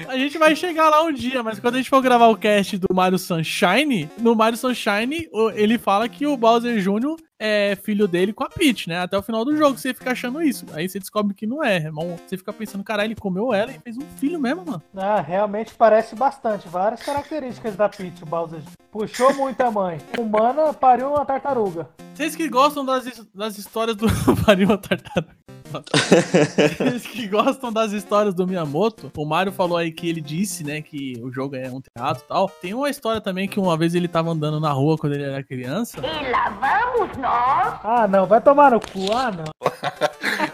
A gente vai chegar lá um dia, mas quando a gente for gravar o cast do Mario Sunshine, no Mario Sunshine, o- ele fala que o Bowser Jr. é filho dele com a Peach, né? Até o final do jogo você fica achando isso. Aí você descobre que não é, irmão. Você fica pensando, caralho, ele comeu ela e fez um filho mesmo, mano. Ah, realmente parece bastante. Várias características da Peach, o Bowser. Puxou muita mãe. Humana pariu uma tartaruga. Vocês que gostam das, das histórias do <laughs> Mario Tartaruga. <laughs> Vocês que gostam das histórias do Miyamoto, o Mario falou aí que ele disse, né, que o jogo é um teatro e tal. Tem uma história também que uma vez ele tava andando na rua quando ele era criança. E lá vamos nós. Ah, não, vai tomar no cu. Ah, não. <laughs>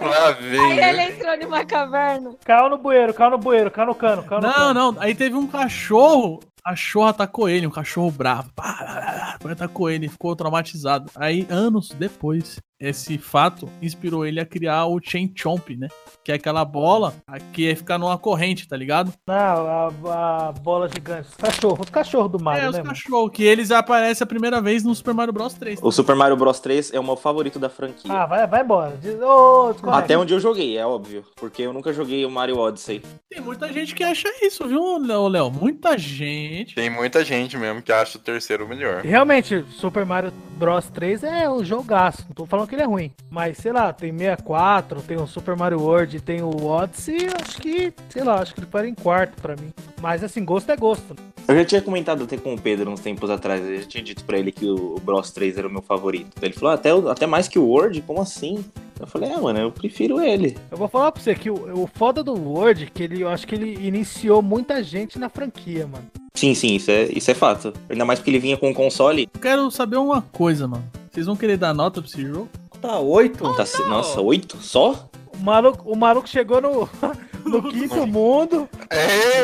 Lá vem, Aí ele né? entrou numa caverna. Caiu no bueiro, caiu no bueiro, caiu no cano, caiu no Não, cano. não. Aí teve um cachorro. A cachorro atacou ele, um cachorro bravo. Pá, atacou ele, ficou traumatizado. Aí, anos depois, esse fato inspirou ele a criar o Chain Chomp, né? Que é aquela bola que é ficar numa corrente, tá ligado? Não, a, a bola gigante. Os cachorros, os cachorros do Mario, é, os né, mano? cachorros, que eles aparecem a primeira vez no Super Mario Bros 3. O Super Mario Bros 3 é o meu favorito da franquia. Ah, vai, vai embora. Desconecta. Até onde eu joguei, é óbvio. Porque eu nunca joguei o Mario Odyssey. Tem muita gente que acha isso, viu, Léo? Léo? Muita gente. Tem muita gente mesmo que acha o terceiro melhor. Realmente, Super Mario Bros 3 é um jogaço. Não tô falando que ele é ruim. Mas, sei lá, tem 64, tem o Super Mario World, tem o Odyssey. Acho que, sei lá, acho que ele para em quarto pra mim. Mas, assim, gosto é gosto. Eu já tinha comentado até com o Pedro uns tempos atrás. Eu já tinha dito pra ele que o Bros 3 era o meu favorito. Ele falou, "Ah, até, até mais que o World? Como assim? Eu falei, é, mano, eu prefiro ele. Eu vou falar pra você que o, o foda do World, que ele, eu acho que ele iniciou muita gente na franquia, mano. Sim, sim, isso é, isso é fato. Ainda mais porque ele vinha com o console. Eu quero saber uma coisa, mano. Vocês vão querer dar nota pra esse jogo? Tá 8? Tá, se- nossa, oito? Só? O maluco, o maluco chegou no, <laughs> no quinto mundo.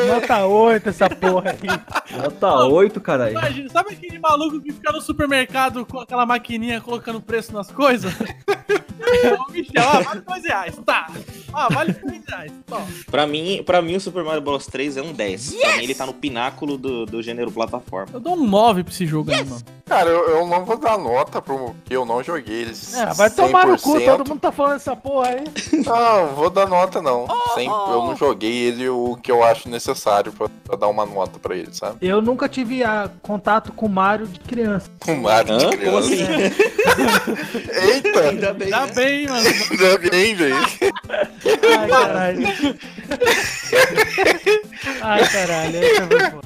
Nota 8 essa porra aí. <laughs> Nota 8, caralho. Imagina, sabe aquele maluco que fica no supermercado com aquela maquininha colocando preço nas coisas? <laughs> <laughs> É o Michel, ah, vale 2 reais, tá. Ah, vale 2 reais, toma. Pra mim, pra mim, o Super Mario Bros 3 é um 10. Pra mim, ele tá no pináculo do, do gênero plataforma. Eu dou um 9 pra esse jogo aí, mano. Cara, eu, eu não vou dar nota pro que eu não joguei eles. É, vai tomar no cu, 100%. todo mundo tá falando essa porra aí. <laughs> Não, vou dar nota não. Sem, eu não joguei ele o que eu acho necessário pra, pra dar uma nota pra ele, sabe? Eu nunca tive ah, contato com Mario de criança. O Mario de Hã? Como criança. assim? <laughs> Eita! Ainda bem. Tá bem, <laughs> mano. Ainda bem, gente. Ai, caralho. Ai, caralho.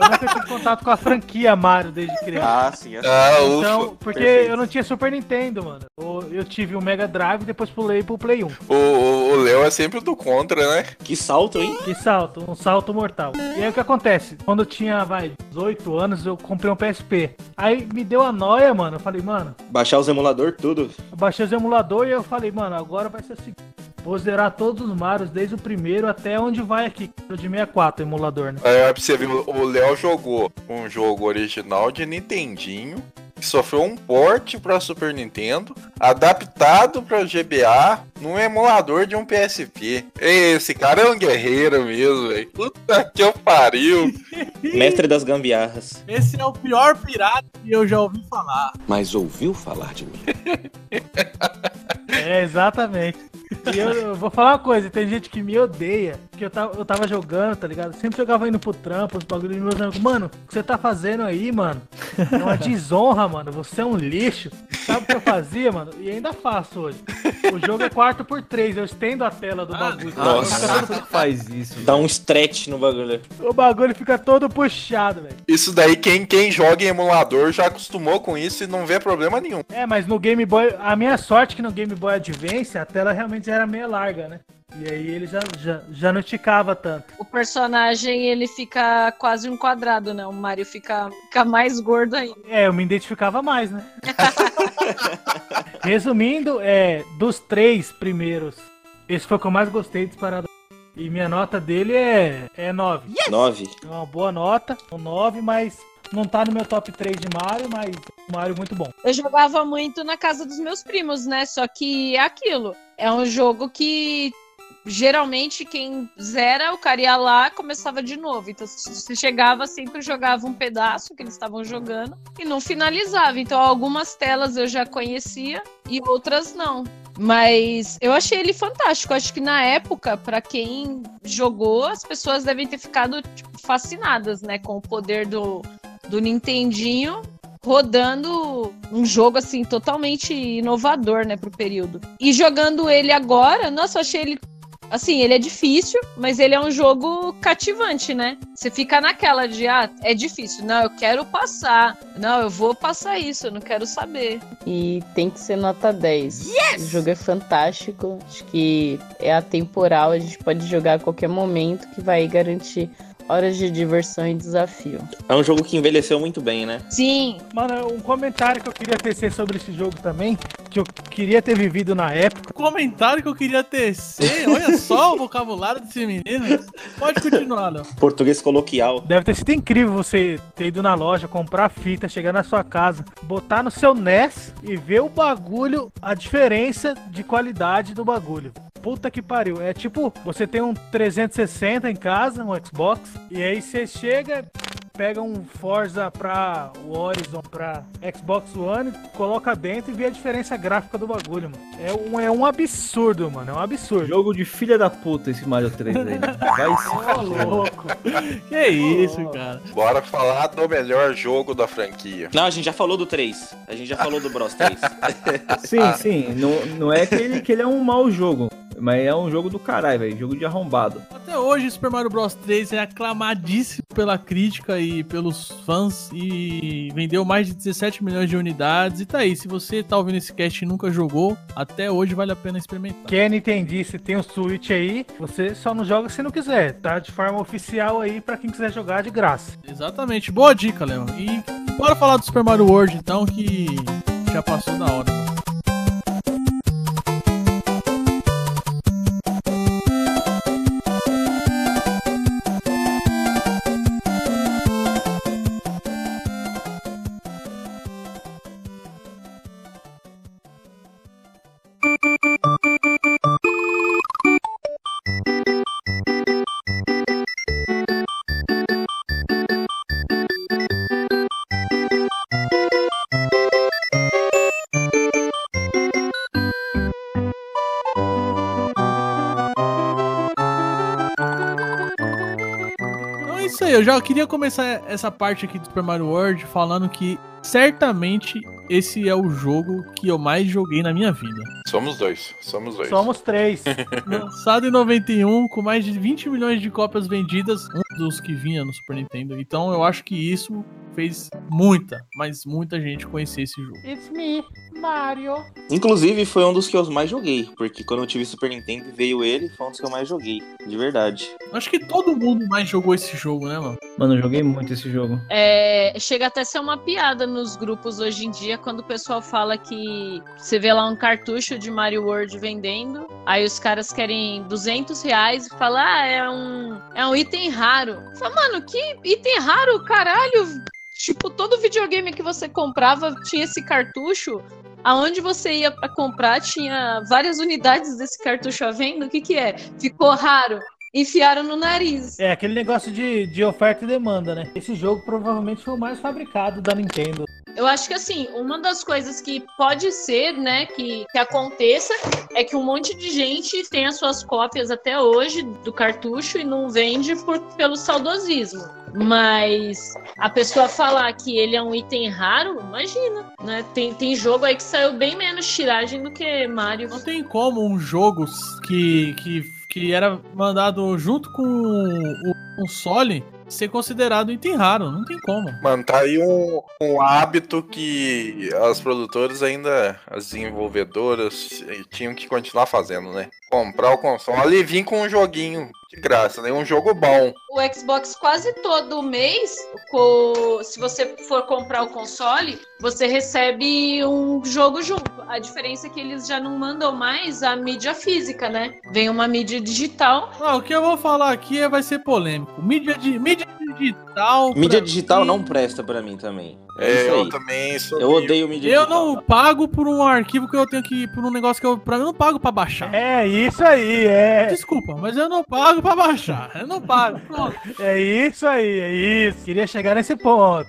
Eu nunca tive contato com a franquia Mario desde criança. Ah, sim. é. Ah, Então, ufa. porque perfeito. eu não tinha Super Nintendo, mano. Eu, eu tive o Mega Drive e depois pulei pro Play 1. O- Léo é sempre do contra, né? Que salto, hein? Que salto, um salto mortal. E aí o que acontece? Quando eu tinha, vai, 18 anos, eu comprei um PSP. Aí me deu a noia, mano. Eu falei, mano, Baixar os emulador tudo. eu baixei os emuladores e eu falei, mano, agora vai ser o seguinte. Vou zerar todos os Marios, desde o primeiro até onde vai aqui, o de 64, emulador, né? Aí pra você ver, o Léo jogou um jogo original de Nintendinho, que sofreu um porte pra Super Nintendo, adaptado pra GBA, num emulador de um PSP. Esse cara é um guerreiro mesmo, velho. Puta que eu pariu. <laughs> Mestre das gambiarras. Esse é o pior pirata que eu já ouvi falar. Mas ouviu falar de mim? <laughs> É, exatamente. E eu, eu vou falar uma coisa, tem gente que me odeia, que eu tava, eu tava jogando, tá ligado? Sempre jogava indo pro trampo, os bagulhos meus amigos. Mano, o que você tá fazendo aí, mano? É uma desonra, <laughs> mano. Você é um lixo. Sabe o que eu fazia, mano? E ainda faço hoje. O jogo é 4x3, eu estendo a tela do bagulho. Nossa. Você faz isso. Dá um stretch no bagulho. O bagulho fica todo puxado, velho. Isso daí, quem, quem joga em emulador já acostumou com isso e não vê problema nenhum. É, mas no Game Boy, a minha sorte é que no Game Boy Advance a tela realmente era meio larga, né? E aí ele já, já, já não esticava tanto. O personagem, ele fica quase um quadrado, né? O Mario fica, fica mais gordo ainda. É, eu me identificava mais, né? <laughs> Resumindo, é, dos três primeiros, esse foi o que eu mais gostei disparado. E minha nota dele é, é 9. 9. É uma boa nota, um 9, mas não tá no meu top 3 de Mario, mas um Mario muito bom. Eu jogava muito na casa dos meus primos, né? Só que é aquilo. É um jogo que geralmente quem zera, o cara ia lá começava de novo. Então, você chegava, sempre jogava um pedaço que eles estavam jogando e não finalizava. Então, algumas telas eu já conhecia e outras não. Mas eu achei ele fantástico. Acho que na época, pra quem jogou, as pessoas devem ter ficado tipo, fascinadas, né, com o poder do, do Nintendinho rodando um jogo assim totalmente inovador, né, pro período. E jogando ele agora, nossa, eu achei ele assim, ele é difícil, mas ele é um jogo cativante, né? Você fica naquela de ah, é difícil, não, eu quero passar. Não, eu vou passar isso, eu não quero saber. E tem que ser nota 10. O jogo é fantástico, acho que é atemporal, a gente pode jogar a qualquer momento que vai garantir horas de diversão e desafio. É um jogo que envelheceu muito bem, né? Sim. Mano, um comentário que eu queria tecer sobre esse jogo também, que eu queria ter vivido na época. Comentário que eu queria tecer. Olha só o vocabulário desse menino. Pode continuar, Léo. Português coloquial. Deve ter sido incrível você ter ido na loja, comprar fita, chegar na sua casa, botar no seu NES e ver o bagulho, a diferença de qualidade do bagulho. Puta que pariu. É tipo, você tem um 360 em casa, um Xbox, e aí você chega, pega um Forza pra o Horizon, pra Xbox One, coloca dentro e vê a diferença gráfica do bagulho, mano. É um, é um absurdo, mano. É um absurdo. Jogo de filha da puta esse Mario 3 aí. né? Vai se <laughs> Ô, louco. <laughs> Que isso, cara. Bora falar do melhor jogo da franquia. Não, a gente já falou do 3. A gente já falou do Bros 3. <laughs> Sim, sim. Não, não é que ele, que ele é um mau jogo. Mas é um jogo do caralho, velho. Jogo de arrombado. Até hoje, Super Mario Bros 3 é aclamadíssimo pela crítica e pelos fãs e vendeu mais de 17 milhões de unidades. E tá aí, se você tá ouvindo esse cast e nunca jogou, até hoje vale a pena experimentar. Quem é Nintendista e tem o Switch aí, você só não joga se não quiser. Tá de forma oficial aí pra quem quiser jogar de graça. Exatamente, boa dica, Léo. E bora falar do Super Mario World então, que já passou da hora. Eu já queria começar essa parte aqui do Super Mario World falando que certamente esse é o jogo que eu mais joguei na minha vida. Somos dois, somos dois. Somos três. <laughs> Lançado em 91, com mais de 20 milhões de cópias vendidas, um dos que vinha no Super Nintendo. Então eu acho que isso fez muita, mas muita gente conhecia esse jogo. It's me, Mario. Inclusive, foi um dos que eu mais joguei, porque quando eu tive Super Nintendo e veio ele, foi um dos que eu mais joguei, de verdade. Acho que todo mundo mais jogou esse jogo, né, mano? Mano, eu joguei muito esse jogo. É, chega até a ser uma piada nos grupos hoje em dia quando o pessoal fala que você vê lá um cartucho de Mario World vendendo, aí os caras querem 200 reais e fala, ah, é um, é um item raro. Fala, mano, que item raro, caralho? Tipo, todo videogame que você comprava tinha esse cartucho. Aonde você ia pra comprar tinha várias unidades desse cartucho à venda. O que que é? Ficou raro. Enfiaram no nariz. É aquele negócio de, de oferta e demanda, né? Esse jogo provavelmente foi o mais fabricado da Nintendo. Eu acho que assim, uma das coisas que pode ser, né, que, que aconteça é que um monte de gente tem as suas cópias até hoje do cartucho e não vende por, pelo saudosismo. Mas a pessoa falar que ele é um item raro, imagina, né? Tem, tem jogo aí que saiu bem menos tiragem do que Mario. Não tem como um jogo que, que, que era mandado junto com o console ser considerado item raro. Não tem como. Mano, tá aí um, um hábito que as produtoras ainda, as desenvolvedoras, eh, tinham que continuar fazendo, né? Comprar o console e vir com um joguinho graça, né? Um jogo bom. O Xbox quase todo mês, se você for comprar o console, você recebe um jogo junto. A diferença é que eles já não mandam mais a mídia física, né? Vem uma mídia digital. Ah, o que eu vou falar aqui é- vai ser polêmico. Mídia, de, mídia digital. Mídia pra digital mim, não presta pra mim também. É, É, isso eu também sou. Eu meio- odeio mídia Eu digital. não pago por um arquivo que eu tenho que. por um negócio que eu. Pra mim, eu não pago pra baixar. É isso aí, é. Desculpa, mas eu não pago pra baixar. Eu não pago. Pronto. É isso aí, é isso. Queria chegar nesse ponto.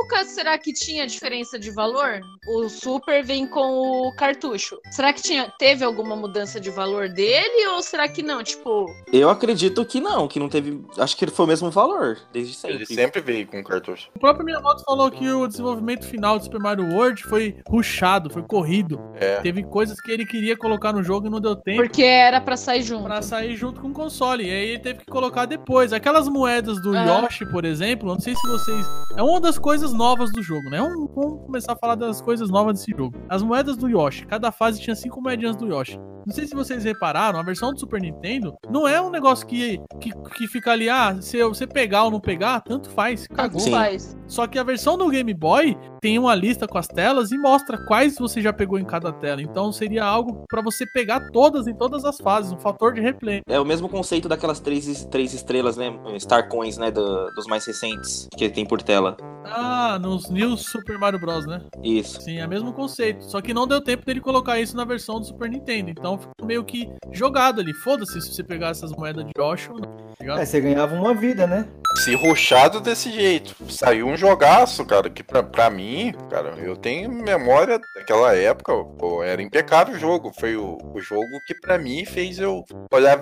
Época, será que tinha diferença de valor? O Super vem com o cartucho. Será que tinha, teve alguma mudança de valor dele ou será que não? Tipo, Eu acredito que não, que não teve. Acho que ele foi o mesmo valor, desde sempre. Ele sempre veio com cartucho. O próprio Miyamoto falou que o desenvolvimento final do Super Mario World foi rushado, foi corrido. É. Teve coisas que ele queria colocar no jogo e não deu tempo. porque era pra sair junto. Pra sair junto com o console. E aí ele teve que colocar depois. Aquelas moedas do Aham. Yoshi, por exemplo, não sei se vocês. É uma das coisas novas do jogo, né? Vamos vamos começar a falar das coisas novas desse jogo. As moedas do Yoshi. Cada fase tinha cinco moedinhas do Yoshi. Não sei se vocês repararam, a versão do Super Nintendo não é um negócio que, que, que fica ali, ah, se você pegar ou não pegar, tanto faz. Cagou. Tanto Sim. faz. Só que a versão do Game Boy tem uma lista com as telas e mostra quais você já pegou em cada tela. Então seria algo pra você pegar todas em todas as fases, um fator de replay. É o mesmo conceito daquelas três, três estrelas, né? Star Coins, né? do- dos mais recentes, que tem por tela. Ah, nos New Super Mario Bros, né? Isso. Sim, é o mesmo conceito. Só que não deu tempo dele colocar isso na versão do Super Nintendo. Então ficou meio que jogado ali. Foda-se se você pegar essas moedas de Yoshi ou não. tá? É, você ganhava uma vida, né? Se ruxado desse jeito. Saiu um jogaço, cara, que pra, pra mim, cara, eu tenho memória daquela época, pô, era impecável o jogo. Foi o, o jogo que pra mim fez eu olhar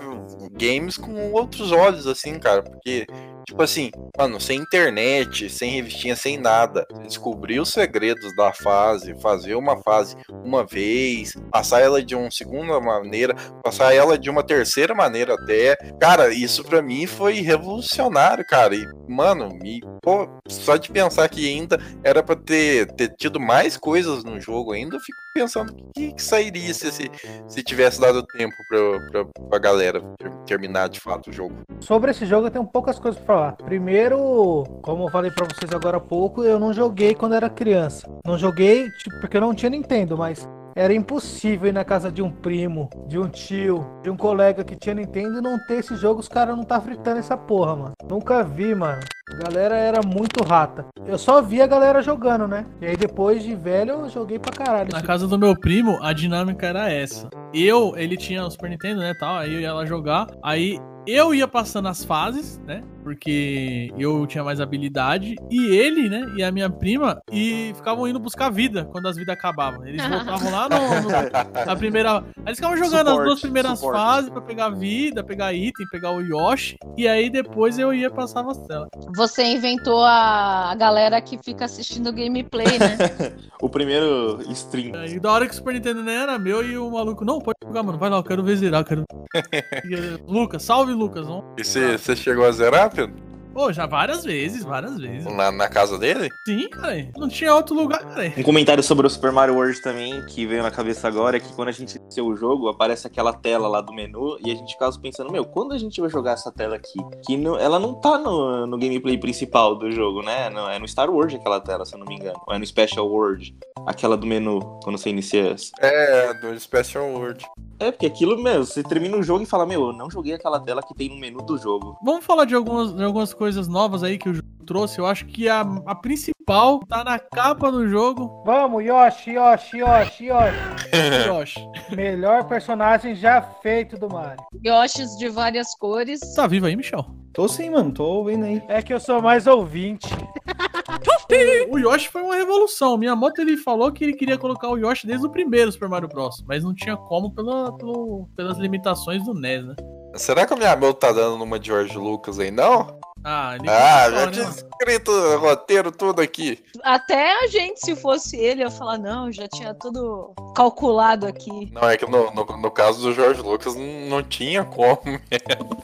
games com outros olhos, assim, cara. Porque, tipo assim, mano, sem internet, sem revistinha, sem nada. Descobrir os segredos da fase, fazer uma fase uma vez, passar ela de uma segunda maneira, passar ela de uma terceira maneira até. Cara, isso pra mim foi revolucionário, cara. E, mano, me, pô, só de pensar que ainda era pra ter, ter tido mais coisas no jogo ainda, eu fico pensando o que, que sairia se, se, se tivesse dado tempo pra, pra, pra galera ter- terminar de fato o jogo. Sobre esse jogo eu tenho poucas coisas pra falar. Primeiro, como eu falei pra vocês agora há pouco, eu não joguei quando era criança. Não joguei tipo, porque eu não tinha Nintendo, mas era impossível ir na casa de um primo, de um tio, de um colega que tinha Nintendo e não ter esse jogo, os caras não tá fritando essa porra, mano. Nunca vi, mano. A galera era muito rata. Eu só vi a galera jogando, né? E aí depois de velho eu joguei pra caralho. Na casa do meu primo, a dinâmica era essa. Eu, ele tinha o Super Nintendo, né, tal, aí eu ia lá jogar, aí eu ia passando as fases, né, porque eu tinha mais habilidade, e ele, né, e a minha prima, e ficavam indo buscar vida quando as vidas acabavam. Eles voltavam lá no, no- na primeira... Aí eles ficavam jogando as Suporte, duas primeiras suporte. fases pra pegar vida, pegar item, pegar o Yoshi, e aí depois eu ia passar as telas. Você inventou a, a galera que fica assistindo gameplay, né? <laughs> O primeiro stream. Aí da hora que o Super Nintendo nem era meu, e o maluco, não, pode jogar, mano, vai lá, eu quero ver zerar, eu quero... <laughs> E, Lucas, salve Lucas, vamos E você chegou a zerar, Pedro? Pô, já várias vezes, várias vezes. Na, na casa dele? Sim, cara. Não tinha outro lugar, cara. Um comentário sobre o Super Mario World também, que veio na cabeça agora, é que quando a gente iniciou o jogo, aparece aquela tela lá do menu, e a gente ficava pensando, meu, quando a gente vai jogar essa tela aqui? Que não- ela não tá no, no gameplay principal do jogo, né? Não, é no Star World aquela tela, se eu não me engano. Ou é no Special World, aquela do menu, quando você inicia. É, do Special World. É, porque aquilo, meu, você termina o jogo e fala, meu, eu não joguei aquela tela que tem no menu do jogo. Vamos falar de algumas, de algumas coisas novas aí que o jogo trouxe. Eu acho que a, a principal tá na capa do jogo. Vamos, Yoshi, Yoshi, Yoshi, Yoshi. <laughs> Yoshi. Melhor personagem já feito do Mario. Yoshis de várias cores. Tá vivo aí, Michel? Tô sim, mano, tô ouvindo aí. É que eu sou mais ouvinte. <laughs> O Yoshi foi uma revolução. Minha moto ele falou que ele queria colocar o Yoshi desde o primeiro Super Mario Bros. Mas não tinha como pela, pelo- pelas limitações do NES, né? Será que o minha meu tá dando numa George Lucas aí, não? Ah, Ah, já né, tinha escrito o roteiro tudo aqui. Até a gente, se fosse ele, ia falar, não, já tinha tudo calculado aqui. Não, é que no, no, no caso do George Lucas não, tinha como mesmo.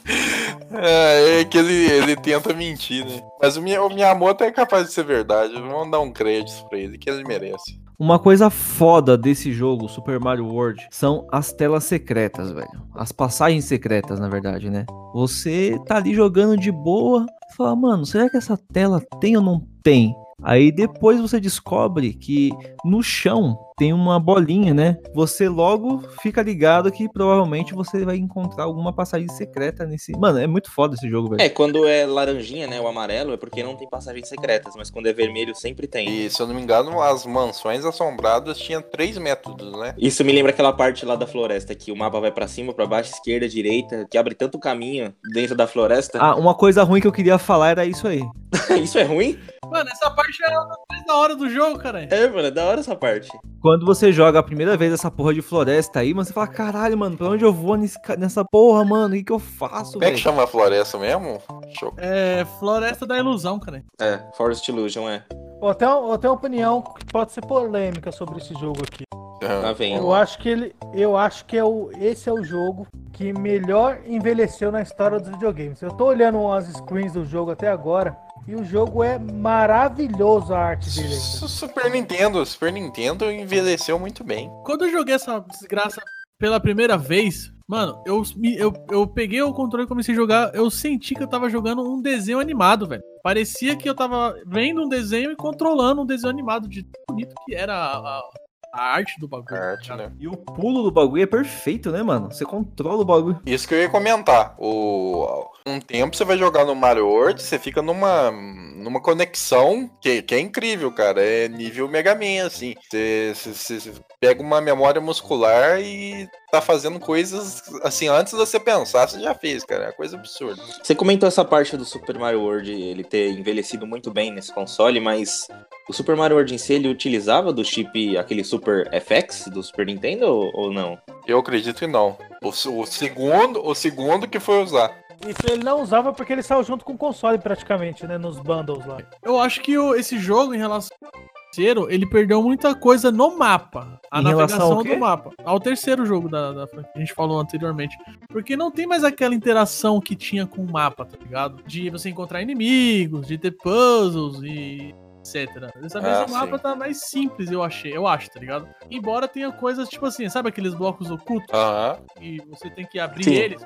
É, é que ele, ele tenta mentir, né? Mas o, minha, o Miyamoto é capaz de ser verdade. Vamos dar um crédito pra ele, que ele merece. Uma coisa foda desse jogo, Super Mario World, são as telas secretas, velho. As passagens secretas, na verdade, né? Você tá ali jogando de boa, fala, mano, será que essa tela tem ou não tem? Aí depois você descobre que no chão tem uma bolinha, né? Você logo fica ligado que provavelmente você vai encontrar alguma passagem secreta nesse. Mano, é muito foda esse jogo, velho. É, quando é laranjinha, né, o amarelo, é porque não tem passagens secretas, mas quando é vermelho sempre tem. E se eu não me engano, as mansões assombradas tinham três métodos, né? Isso me lembra aquela parte lá da floresta, que o mapa vai pra cima, pra baixo, esquerda, direita, que abre tanto caminho dentro da floresta. Ah, uma coisa ruim que eu queria falar era isso aí. <laughs> Isso é ruim? Mano, essa parte é a mais da hora do jogo, cara. É, mano, é da hora essa parte. Quando você joga a primeira vez essa porra de floresta aí, mano, você fala, caralho, mano, pra onde eu vou nesse nessa porra, mano? O que, que eu faço, Como é que chama a floresta mesmo? Eu... É Floresta da Ilusão, cara. É, Forest Illusion, é. Eu tenho, eu tenho uma opinião que pode ser polêmica sobre esse jogo aqui. Tá vendo? Eu acho que ele, eu acho que é o, esse é o jogo que melhor envelheceu na história dos videogames. Eu tô olhando as screens do jogo até agora e o jogo é maravilhoso a arte dele. ainda. Super Nintendo, Super Nintendo envelheceu muito bem. Quando eu joguei essa desgraça pela primeira vez, mano, eu, eu, eu peguei o controle e comecei a jogar, eu senti que eu tava jogando um desenho animado, velho. Parecia que eu tava vendo um desenho e controlando um desenho animado de tão bonito que era a, a- a arte do bagulho. Arte, cara. né? E o pulo do bagulho é perfeito, né, mano? Você controla o bagulho. Isso que eu ia comentar. O... Um tempo você vai jogar no Mario World, você fica numa, numa conexão que, que é incrível, cara. É nível Mega Man, assim. Você, você- você pega uma memória muscular e tá fazendo coisas, assim, antes de você pensar, você já fez, cara. É uma coisa absurda. Você comentou essa parte do Super Mario World, ele ter envelhecido muito bem nesse console, mas o Super Mario World em si, ele utilizava do chip, aquele Super FX do Super Nintendo ou, não? Eu acredito que não. O, o segundo, o segundo que foi usar. Isso ele não usava porque ele saiu junto com o console praticamente, né? Nos bundles lá. Eu acho que o- esse jogo, em relação ao terceiro, ele perdeu muita coisa no mapa. A Em navegação do mapa. Ao terceiro jogo da, da que a gente falou anteriormente. Porque não tem mais aquela interação que tinha com o mapa, tá ligado? De você encontrar inimigos, de ter puzzles e etc. Dessa vez Ah, o mapa sim. tá mais simples, eu achei, eu acho, tá ligado? Embora tenha coisas tipo assim, sabe aqueles blocos ocultos? Aham. e você tem que abrir Sim. eles.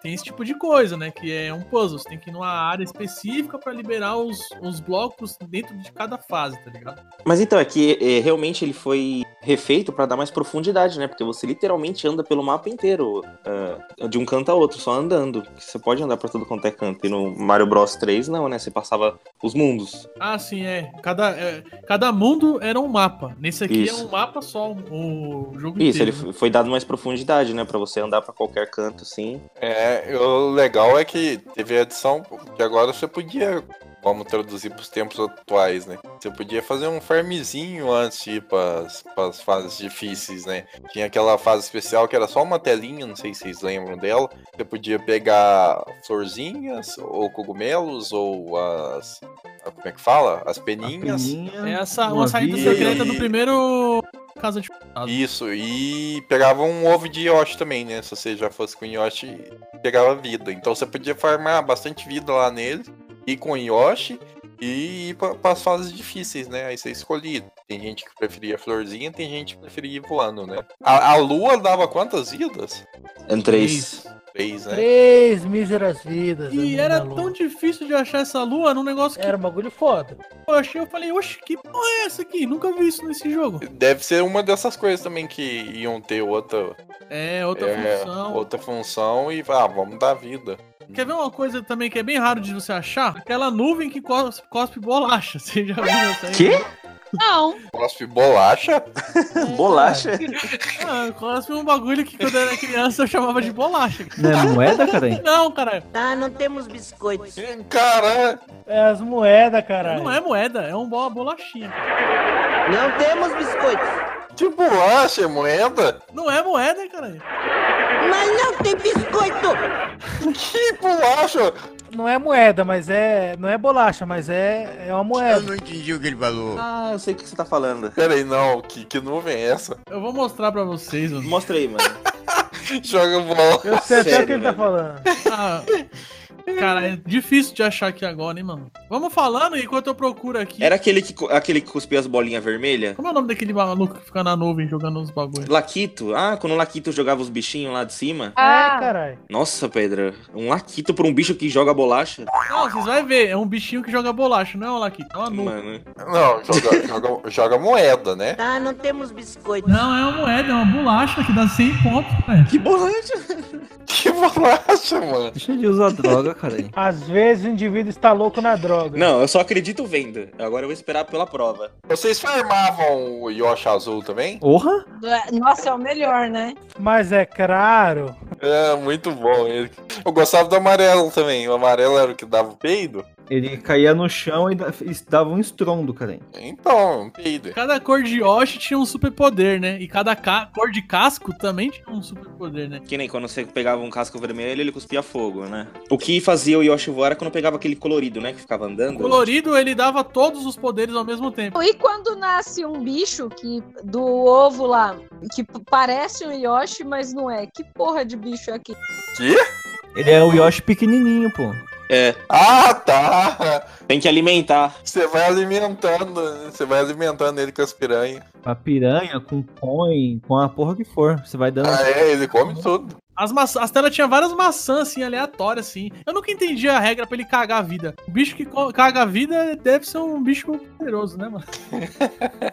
Tem esse tipo de coisa, né? Que é um puzzle. Você tem que ir numa área específica pra liberar os, os blocos dentro de cada fase, tá ligado? Mas então, é que é, realmente ele foi refeito pra dar mais profundidade, né? Porque você literalmente anda pelo mapa inteiro, ah, de um canto a outro, só andando. Você pode andar pra todo quanto é canto. E no Mario Bros 3, não, né? Você passava os mundos. Ah, sim, é. Cada, é, cada mundo era um mapa. Nesse aqui Isso. é um mapa só, o jogo Isso, ele inteiro. f- foi dado mais profundidade, né? Pra você andar pra qualquer canto, assim. É, o legal é que teve a edição que agora você podia, vamos traduzir pros tempos atuais, né? Você podia fazer um farmzinho antes de ir pras, pras fases difíceis, né? Tinha aquela fase especial que era só uma telinha, não sei se vocês lembram dela. Você podia pegar florzinhas, ou cogumelos, ou as. Como é que fala? As peninhas. Peninha, É essa, uma uma saída secreta do primeiro Casa de. Isso, e pegava um ovo de Yoshi também, né? Se você já fosse com Yoshi, pegava vida. Então você podia farmar bastante vida lá nele ir com Yoshi e ir para as fases difíceis, né? Aí você escolhia. Tem gente que preferia florzinha, tem gente que preferia ir voando, né? A, a lua dava quantas vidas? Em três. Três, né? Três míseras vidas. E era tão difícil de achar essa lua num negócio que Era um bagulho foda. eu achei. Eu falei, oxe, que porra é essa aqui? Nunca vi isso nesse jogo. Deve ser uma dessas coisas também que iam ter outra, É, outra é, função. outra função e ah, vamos dar vida. Quer ver uma coisa também que é bem raro de você achar? Aquela nuvem que cos- cospe bolacha. <laughs> Você já viu essa aí? Quê? Não. Cospe bolacha? <laughs> Bolacha? Ah, cospe um bagulho que quando eu era criança eu chamava de bolacha. Não é moeda, cara? Não, caralho. Ah, não temos biscoitos. Caralho! É as moedas, caralho. Não é moeda, é um bo- bolachinha. Não temos biscoitos. Que bolacha, é moeda? Não é moeda, caralho. Mas não tem biscoito. Que bolacha? Não é moeda, mas é. Não é bolacha, mas é, é uma moeda. entendi o que ele falou. Ah, eu sei o que você tá falando. Peraí, não, que, que nuvem é essa? Eu vou mostrar pra vocês, mano. Mostra aí, mano. Joga bola. Eu sei até o que ele tá velho. falando. Ah, cara, é difícil de achar aqui agora, hein, mano. Vamos falando enquanto eu procuro aqui. Era aquele que, aquele que cuspia as bolinhas vermelhas? Como é o nome daquele maluco que fica na nuvem jogando os bagulhos? Laquito? Ah, quando o Laquito jogava os bichinhos lá de cima? Ah, caralho. Nossa, Pedro. Um Laquito por um bicho que joga bolacha? Não, vocês vão ver, é um bichinho que joga bolacha, não é um Laquito, é uma nuvem. Mano. Não, joga, <laughs> joga, joga moeda, né? Ah, não temos biscoitos. Não, é uma moeda, é uma bolacha que dá 100 pontos, velho. Que bolacha? Que bolacha, mano. Deixa de usar droga, cara. <laughs> Às vezes o indivíduo está louco na droga. Não, eu só acredito vendo. Agora eu vou esperar pela prova. Vocês farmavam o Yoshi azul também? Porra? Nossa, é o melhor, né? Mas é claro. É, muito bom. ele. Eu gostava do amarelo também. O amarelo era o que dava o peido. Ele caía no chão e da- dava um estrondo, cara. Então, peido. Cada cor de Yoshi tinha um superpoder, né? E cada ca- cor de casco também tinha um superpoder, né? Que nem quando você pegava um casco vermelho, ele cuspia fogo, né? O que fazia o Yoshi voar era quando pegava aquele colorido, né? Que ficava andando. Colorido, ele dava todos os poderes ao mesmo tempo. E quando nasce um bicho que do ovo lá, que parece um Yoshi, mas não é? Que porra de bicho é aqui? Que? Ele é o Yoshi pequenininho, pô. É, Ah, tá. tem que alimentar. Você vai alimentando, você vai alimentando ele com as piranhas. A piranha, com coin, com a porra que for. Você vai dando. Ah, é, ele come tudo. As, as telas tinham várias maçãs, assim, aleatórias, assim. Eu nunca entendi a regra pra ele cagar a vida. O bicho que caga a vida deve ser um bicho poderoso, né, mano? <laughs>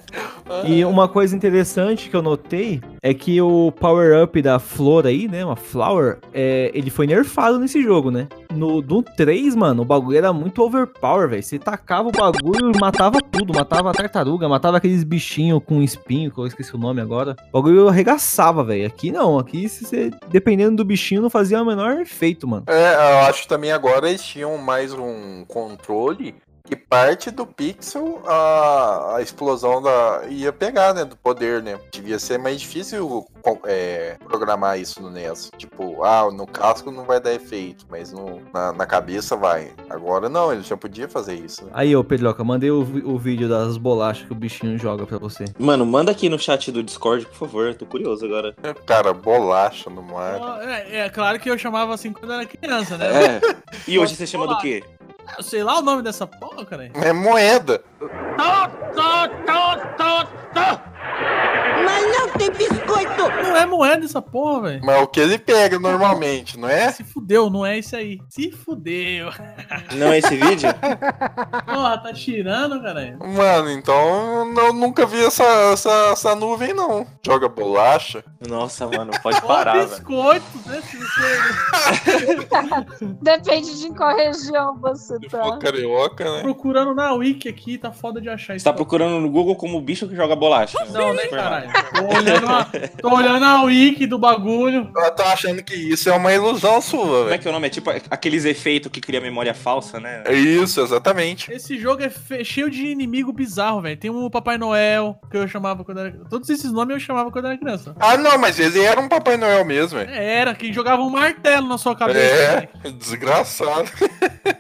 E uma coisa interessante que eu notei é que o power-up da flor aí, né? Uma flower, é, ele foi nerfado nesse jogo, né? No do 3, mano, o bagulho era muito overpower, velho. Você tacava o bagulho e matava tudo. Matava a tartaruga, matava aqueles bichinhos com espinho, que eu esqueci o nome agora. O bagulho arregaçava, velho. Aqui não, aqui se você, dependendo do bichinho, não fazia o menor efeito, mano. É, eu acho também agora eles tinham mais um controle que parte do pixel a, a explosão da ia pegar, né, do poder, né? Devia ser mais difícil é, programar isso no NES. Tipo, ah, no casco não vai dar efeito, mas no, na, na cabeça vai. Agora não, ele já podia fazer isso. Né? Aí, ô Pedroca, mandei o, o vídeo das bolachas que o bichinho joga pra você. Mano, manda aqui no chat do Discord, por favor. Tô curioso agora. Cara, bolacha no mar. É, é claro que eu chamava assim quando era criança, né? É. <laughs> E hoje você chama do quê? Eu sei lá o nome dessa porra, cara. É moeda. Mas não tem biscoito. Não é moeda essa porra, velho. Mas é o que ele pega normalmente, não é? Se fudeu, não é isso aí. Se fudeu. Não é esse vídeo? <laughs> Porra, tá tirando, cara. Mano, então eu nunca vi essa, essa, essa nuvem, não. Joga bolacha. Nossa, mano, pode parar, velho. biscoito, né? Se <laughs> Depende de qual região você Pô, tá. carioca, né? procurando na wiki aqui, tá foda de achar isso. Você tá procurando no Google como bicho que joga bolacha. Não, né, caralho? Tô olhando, a, tô olhando a wiki do bagulho. Ela tá achando que isso é uma ilusão sua, Como é velho. que é o nome? É tipo aqueles efeitos que cria memória falsa, né? É Isso, exatamente. Esse jogo é fe- cheio de inimigo bizarro, velho. Tem o Papai Noel, que eu chamava quando era. Todos esses nomes eu chamava quando era criança. Ah, não, mas ele era um Papai Noel mesmo, velho. Era, que jogava um martelo na sua cabeça. É, velho. desgraçado. <laughs>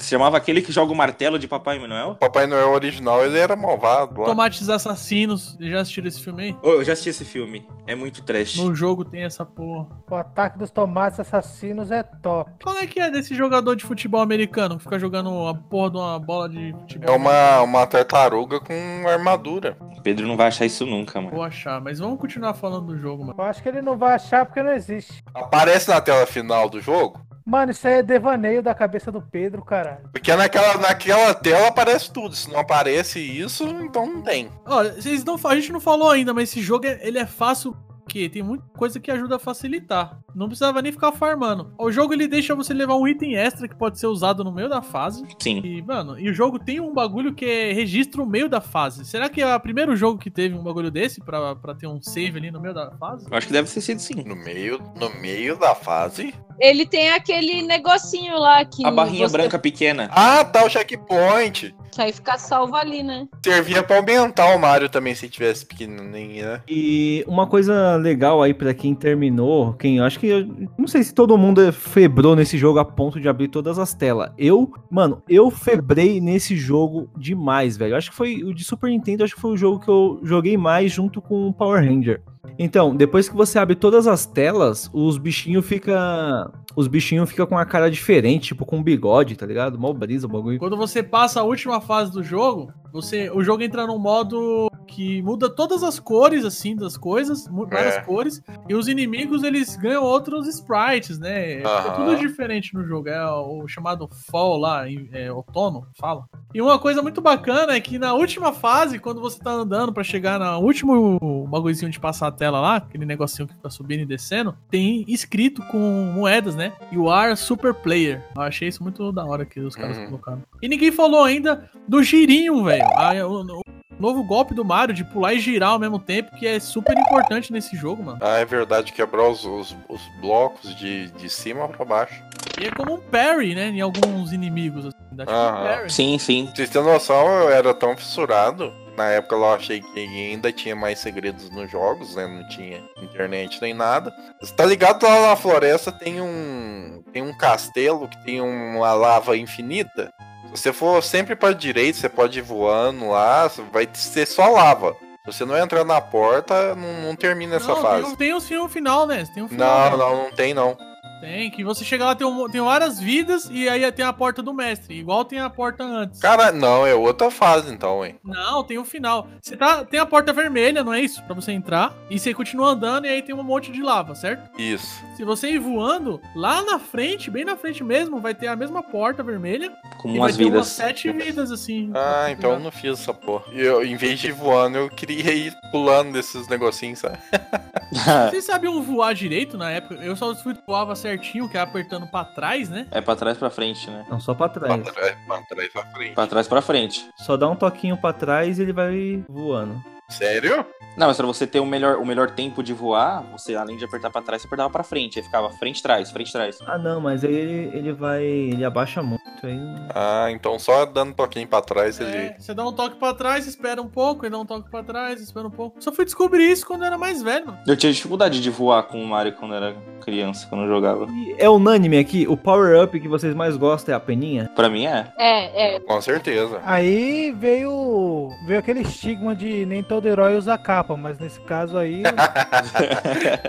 Se chamava aquele que joga o martelo de Papai Noel? O Papai Noel original, ele era malvado lá. Tomates Assassinos. Já assistiram esse filme aí? Ô, eu já assisti esse filme. É muito trash. No jogo tem essa porra. O ataque dos tomates assassinos é top. Qual é que é desse jogador de futebol americano que fica jogando a porra de uma bola de futebol? É uma, uma tartaruga com armadura. Pedro não vai achar isso nunca, mano. Vou achar, mas vamos continuar falando do jogo, mano. Eu acho que ele não vai achar porque não existe. Aparece na tela final do jogo? Mano, isso aí é devaneio da cabeça do Pedro, caralho. Porque naquela, naquela tela aparece tudo. Se não aparece isso, então não tem. Olha, vocês não, a gente não falou ainda, mas esse jogo é- ele é fácil porque tem muita coisa que ajuda a facilitar. Não precisava nem ficar farmando. O jogo ele deixa você levar um item extra que pode ser usado no meio da fase. Sim. E, mano, e o jogo tem um bagulho que é registro no meio da fase. Será que é o primeiro jogo que teve um bagulho desse pra, pra ter um save ali no meio da fase? Eu acho que deve ter sido sim. No meio, no meio da fase. Ele tem aquele negocinho lá que. A barrinha você- branca pequena. Ah, tá, o checkpoint. Que aí fica salvo ali, né? Servia pra aumentar o Mario também se tivesse pequenininho, né? E uma coisa legal aí pra quem terminou, quem eu acho que eu não sei se todo mundo febrou nesse jogo a ponto de abrir todas as telas. Eu, mano, eu febrei nesse jogo demais, velho. Eu Acho que foi o de Super Nintendo, acho que foi o jogo que eu joguei mais junto com o Power Ranger. Então, depois que você abre todas as telas, os bichinhos fica os bichinhos fica com a cara diferente, tipo com bigode, tá ligado? Mó brisa o bagulho. Quando você passa a última fase do jogo, você, o jogo entra num modo que muda todas as cores, assim, das coisas, várias É. cores, e os inimigos, eles ganham outros sprites, né? Fica Aham. tudo diferente no jogo, é o chamado Fall lá, é, outono, fala. E uma coisa muito bacana é que na última fase, quando você tá andando pra chegar no último bagulhozinho de passar a tela lá, aquele negocinho que fica subindo e descendo, tem escrito com moedas, né? You are super player. Eu achei isso muito da hora que os caras Uhum. colocaram. E ninguém falou ainda do girinho, velho. Ah, O, o novo golpe do Mario de pular e girar ao mesmo tempo, que é super importante nesse jogo, mano. Ah, é verdade, quebrar os, os, os blocos de, de cima pra baixo. E é como um parry, né? Em alguns inimigos, assim. Dá tipo um parry. Sim, sim. Pra vocês terem noção, eu era tão fissurado. Na época eu achei que ainda tinha mais segredos nos jogos, né? Não tinha internet nem nada. Você tá ligado lá na floresta tem um. Tem um castelo que tem uma lava infinita. Se você for sempre pra direita, você pode ir voando lá, vai ser só lava. Se você não entrar na porta, não, não termina essa não, tem, fase. um- tem um tem um final, né? Tem um final. Não, né? não, não tem não. Tem, que você chega lá, tem, um- tem várias vidas e aí tem a porta do mestre, igual tem a porta antes. Cara, não, é outra fase então, hein. Não, tem um final. Você tá, tem a porta vermelha, não é isso? Pra você entrar. E você continua andando e aí tem um monte de lava, certo? Isso. Se você ir voando, lá na frente, bem na frente mesmo, vai ter a mesma porta vermelha. Com e umas vai ter umas vidas. sete vidas, assim. Ah, então eu não fiz essa porra. Eu, em vez de ir voando, eu queria ir pulando desses negocinhos, sabe? <laughs> <laughs> Vocês sabiam voar direito na época? Eu só fui voava certinho, que é apertando pra trás, né? É pra trás pra frente, né? Não, só pra Pra trás. trás, pra trás, pra frente. Pra trás pra frente. Só dá um toquinho pra trás e ele vai voando. Sério? Não, mas pra você ter o melhor, o melhor tempo de voar, você além de apertar pra trás, você apertava pra frente. Aí ficava frente, trás, frente, trás. Ah, não, mas aí ele, ele vai. Ele abaixa muito. Aí Ah, então só dando um toquinho pra trás ele. É, você dá um toque pra trás, espera um pouco, e dá um toque pra trás, espera um pouco. Só fui descobrir isso quando eu era mais velho, mano. Eu tinha dificuldade de voar com o Mario quando era criança, quando eu jogava. E é unânime aqui, o power-up que vocês mais gostam é a peninha? Pra mim é. É, é. Com certeza. Aí veio, veio aquele estigma de nem todo herói usa capa, mas nesse caso aí. <laughs>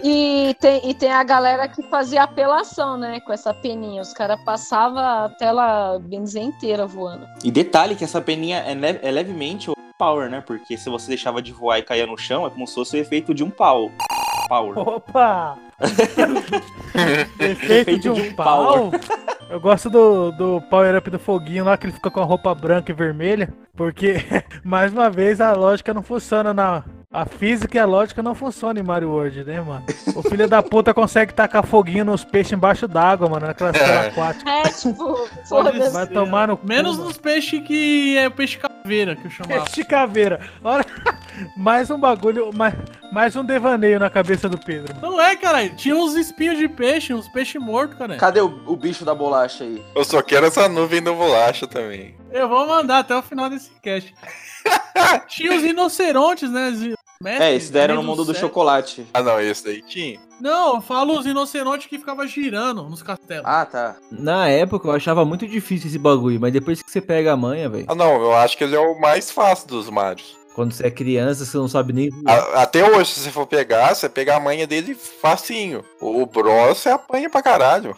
E tem, e tem a galera que fazia apelação, né? Com essa peninha. Os caras passavam a tela bem inteira voando. E detalhe que essa peninha é, le- é levemente power, né? Porque se você deixava de voar e caía no chão, é como se fosse o efeito de um pau. Power. Opa! <laughs> <laughs> Efeito de um pau. Eu gosto do, do power up do foguinho lá, que ele fica com a roupa branca e vermelha. Porque, <laughs> mais uma vez, a lógica não funciona na. A física e a lógica não funcionam em Mario World, né, mano? O filho da puta consegue tacar foguinho nos peixes embaixo d'água, mano, telas aquáticas. É, tipo, Pode foda-se. Vai tomar no cu, Menos mano. nos peixes que é o peixe caveira, que eu chamava. Peixe caveira. Olha, mais um bagulho, mais, mais um devaneio na cabeça do Pedro. Não é, caralho. Tinha uns espinhos de peixe, uns peixes mortos, cara. Cadê o, o bicho da bolacha aí? Eu só quero essa nuvem do bolacha também. Eu vou mandar até o final desse cast. <laughs> Tinha os rinocerontes, né? Mestre, É, esse daí era no mundo do céu. chocolate. Ah, não, esse daí tinha. Não, eu falo os rinocerontes que ficava girando nos castelos. Ah, tá. Na época eu achava muito difícil esse bagulho, mas depois que você pega a manha, velho. Ah, não, eu acho que ele é o mais fácil dos Marios. Quando você é criança, você não sabe nem. A- até hoje, se você for pegar, você pega a manha dele facinho. O Bros, você apanha pra caralho.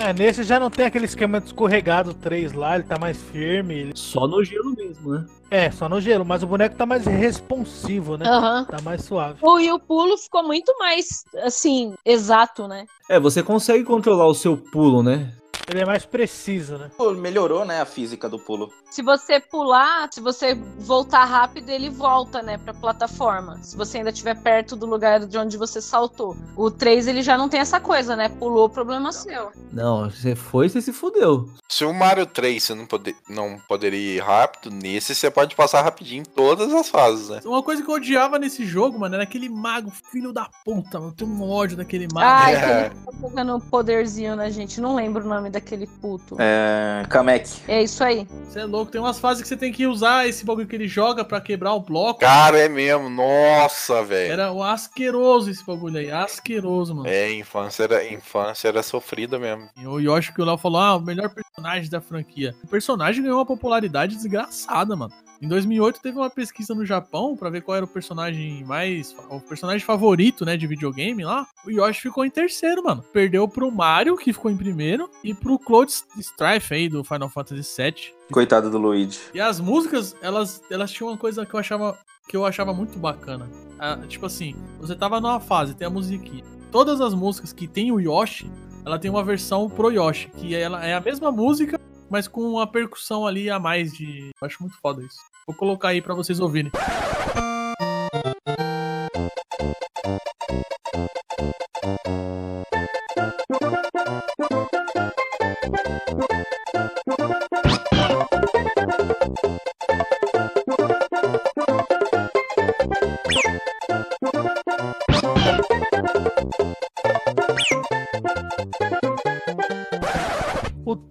É, nesse já não tem aquele esquema de escorregado 3 lá, ele tá mais firme. ele- Só no gelo mesmo, né? É, só no gelo, mas o boneco tá mais responsivo, né? Aham. Tá mais suave. O- E o pulo ficou muito mais, assim, exato, né? É, você consegue controlar o seu pulo, né? Ele é mais preciso, né? Pô, melhorou, né, a física do pulo. Se você pular, se você voltar rápido, ele volta, né, pra plataforma. Se você ainda estiver perto do lugar de onde você saltou. O 3, ele já não tem essa coisa, né? Pulou, problema seu. Não, você foi, você se fudeu. Se o Mario 3 você não, pode, não poderia ir rápido, nesse você pode passar rapidinho em todas as fases, né? Uma coisa que eu odiava nesse jogo, mano, era aquele mago, filho da puta, mano. Eu tenho um ódio daquele mago. Ai, É. ele tá jogando poderzinho na gente. Não lembro o nome daquele puto. É. Kamek. É isso aí. Você é louco, tem umas fases que você tem que usar esse bagulho que ele joga pra quebrar o bloco. Cara, é mesmo. Nossa, velho. Era o asqueroso esse bagulho aí, asqueroso, mano. É, infância era, infância era sofrida mesmo. E o Yoshi que o Léo falou, ah, o melhor personagem da franquia. O personagem ganhou uma popularidade desgraçada, mano. Em 2008 teve uma pesquisa no Japão pra ver qual era o personagem mais. o personagem favorito, né, de videogame lá. O Yoshi ficou em terceiro, mano. Perdeu pro Mario, que ficou em primeiro, e pro Cloud Strife aí do Final Fantasy VII. Coitado do Luigi. E as músicas, elas, elas tinham uma coisa que eu achava que eu achava muito bacana. Ah, tipo assim, você tava numa fase, tem a musiquinha. Todas as músicas que tem o Yoshi, ela tem uma versão pro Yoshi, que ela é a mesma música, mas com uma percussão ali a mais de. Eu acho muito foda isso. Vou colocar aí pra vocês ouvirem.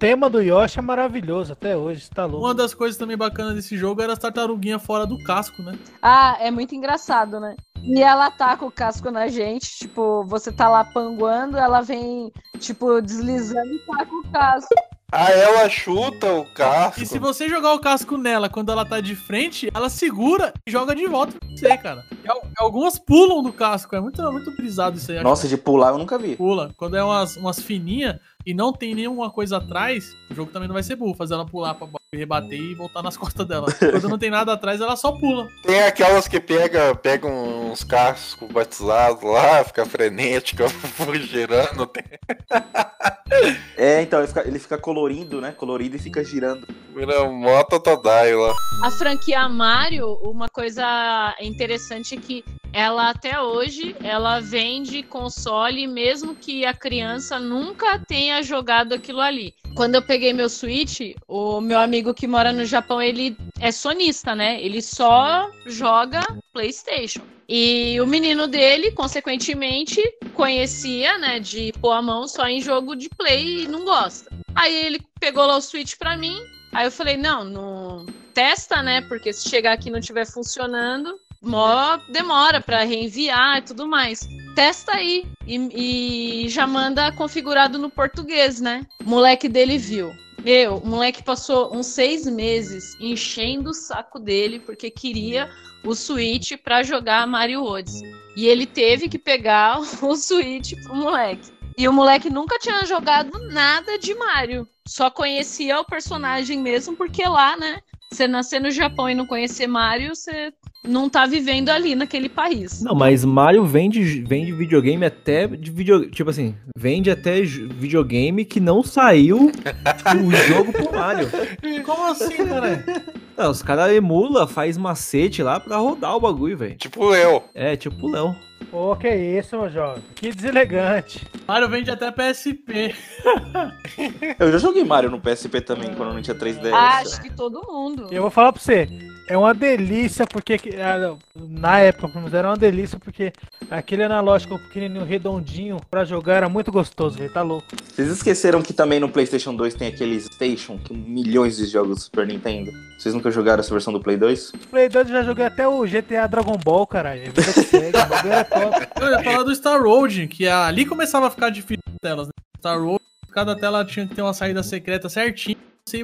Tema do Yoshi é maravilhoso até hoje, tá louco. Uma das coisas também bacanas desse jogo era as tartaruguinhas fora do casco, né? Ah, é muito engraçado, né? E ela taca o casco na gente, tipo, você tá lá panguando, ela vem, tipo, deslizando e taca o casco. Ah, ela chuta o casco. E se você jogar o casco nela quando ela tá de frente, ela segura e joga de volta pra você, cara. E al- algumas pulam do casco, é muito, muito brisado isso aí. acho Nossa, de pular eu nunca vi. pula. Quando é umas, umas fininhas e não tem nenhuma coisa atrás, o jogo também não vai ser burro, fazer ela pular pra rebater e voltar nas <laughs> costas dela. Quando não tem nada atrás, ela só pula. Tem aquelas que pega, pega uns cascos batizados lá, fica frenética, <laughs> girando. Tem- É, então ele fica, ele fica colorido, né? Colorido e fica girando. Vira moto Todai lá. A franquia Mario, uma coisa interessante é que ela até hoje, ela vende console mesmo que a criança nunca tenha jogado aquilo ali. Quando eu peguei meu Switch, o meu amigo que mora no Japão, ele é sonista, né? Ele só joga PlayStation. E o menino dele, consequentemente, conhecia, né, de pôr a mão só em jogo de play e não gosta. Aí ele pegou lá o Switch pra mim, Aí eu falei, não, não testa, né? Porque se chegar aqui e não estiver funcionando, mó demora pra reenviar e tudo mais. Testa aí e, e já manda configurado no português, né? O moleque dele viu. Meu, o moleque passou uns seis meses enchendo o saco dele porque queria o Switch pra jogar Mario Odyssey. E ele teve que pegar <laughs> o Switch pro moleque. E o moleque nunca tinha jogado nada de Mario. Só conhecia o personagem mesmo, porque lá, né? Você nascer no Japão e não conhecer Mario, você não tá vivendo ali naquele país. Não, mas Mario vende, vende videogame até de video, tipo assim, vende até videogame que não saiu o jogo pro Mario. <laughs> Como assim, cara? Não, os caras emula, faz macete lá pra rodar o bagulho, velho. Tipo eu. É, tipo o Léo. Ô, que isso, meu jovem. Que deselegante. Mario vende até PSP. Eu já joguei Mario no PSP também, quando não tinha 3DS. Ah, acho que todo mundo. Eu vou falar pra você. É uma delícia, porque que- ah, na época, pelo menos, era uma delícia, porque aquele analógico pequenininho, redondinho, pra jogar era muito gostoso, velho. Tá louco. Vocês esqueceram que também no PlayStation 2 tem aqueles Station, que milhões de jogos do Super Nintendo. Vocês nunca jogaram essa versão do Play 2? Play 2 eu já joguei até o GTA Dragon Ball, caralho. É é. <laughs> Eu ia falar do Star Road, que ali começava a ficar difícil as telas, né? Star Road, cada tela tinha que ter uma saída secreta certinha.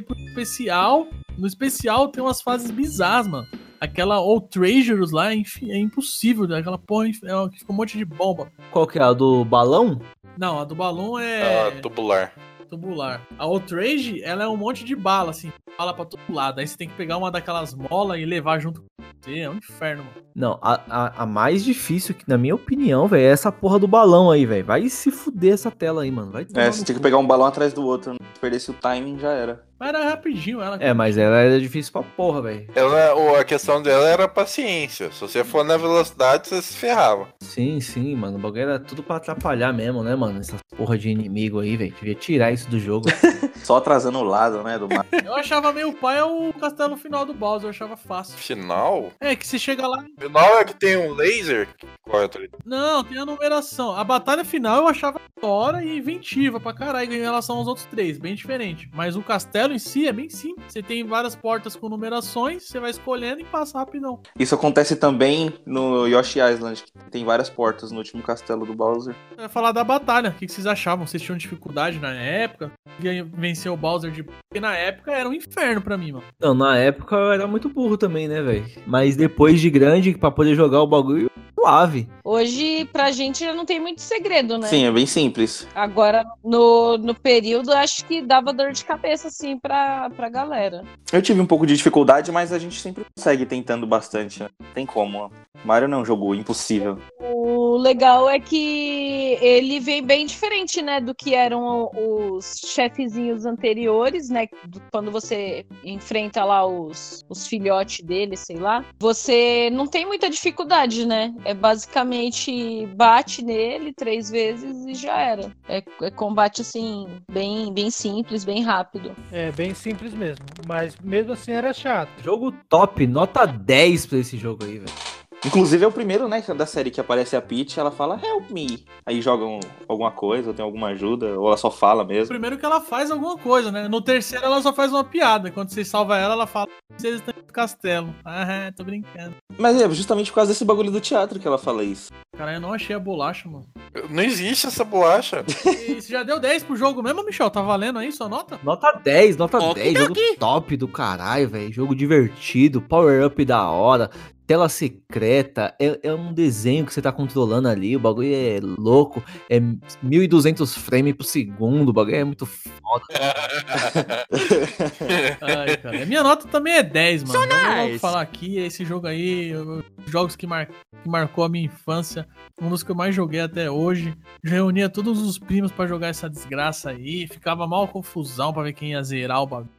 Pro especial. No especial tem umas fases bizarras, mano. Aquela Old Treasures lá é, infi- é impossível, né? Aquela porra é uma- que fica um monte de bomba. Qual que é a do balão? Não, a do balão é Ah, tubular. tubular. A Outrage, ela é um monte de bala, assim, bala pra todo lado. Aí você tem que pegar uma daquelas molas e levar junto com você. É um inferno, mano. Não, a, a, a mais difícil, que na minha opinião, velho, é essa porra do balão aí, velho. Vai se fuder essa tela aí, mano. Vai É, você tinha que pegar um balão atrás do outro. Se perdesse o timing, já era. Mas era rapidinho ela. É, mas ela era difícil pra porra, velho. Ela, o- a questão dela era paciência. Se você for na velocidade, você se ferrava. Sim, sim, mano. O bagulho era tudo pra atrapalhar mesmo, né, mano? Essa porra de inimigo aí, velho. Devia tirar isso do jogo. <laughs> Só atrasando o lado, né, do mapa. Eu achava meio pai é o castelo final do Bowser, eu achava fácil. Final? É, que você chega lá. Final é que tem um laser que corta ali. Não, tem a numeração. A batalha final eu achava hora e inventiva pra caralho em relação aos outros três, bem diferente. Mas o castelo em si é bem simples. Você tem várias portas com numerações, você vai escolhendo e passa rapidão. Isso acontece também no Yoshi Island, que tem várias portas no último castelo do Bowser. Eu ia falar da batalha. O que vocês achavam? Vocês tinham dificuldade na época? Ganha- Vencer o Bowser de. Porque na época era um inferno pra mim, mano. Não, na época eu era muito burro também, né, velho? Mas depois de grande, pra poder jogar o bagulho, suave. Hoje, pra gente, já não tem muito segredo, né? Sim, é bem simples. Agora, no, no período, acho que dava dor de cabeça, assim, pra, pra galera. Eu tive um pouco de dificuldade, mas a gente sempre consegue tentando bastante, né? Tem como. Mario não é um jogo impossível. O legal é que ele vem bem diferente, né, do que eram os chefezinhos anteriores, né? do- quando você enfrenta lá os, os filhotes dele, sei lá. Você não tem muita dificuldade, né? É basicamente bate nele três vezes e já era. É, é combate, assim, bem, bem simples, bem rápido. É bem simples mesmo. Mas mesmo assim era chato. Jogo top, nota 10 pra esse jogo aí, velho. Inclusive é o primeiro, né, da série que aparece a Peach, ela fala help me. Aí jogam alguma coisa, ou tem alguma ajuda, ou ela só fala mesmo. Primeiro que ela faz alguma coisa, né? No terceiro ela só faz uma piada. Quando você salva ela, ela fala: vocês estão no castelo. Ah, tô brincando. Mas é justamente por causa desse bagulho do teatro que ela fala isso. Cara, eu não achei a bolacha, mano. Não existe essa bolacha. E você já deu 10 pro jogo mesmo, Michel? Tá valendo aí sua nota? Nota 10, nota Ok, 10, jogo top do caralho, velho. Jogo divertido, power up da hora, tela secreta, é, é um desenho que você tá controlando ali, o bagulho é louco, é 1200 frames por segundo, o bagulho é muito foda. <laughs> Ai, cara. A minha nota também é 10, mano. So Eu vou nice. falar aqui, esse jogo aí, eu- jogos que, mar... que marcou a minha infância, um dos que eu mais joguei até hoje. Reunia todos os primos pra jogar essa desgraça aí, ficava mal confusão pra ver quem ia zerar o bagulho.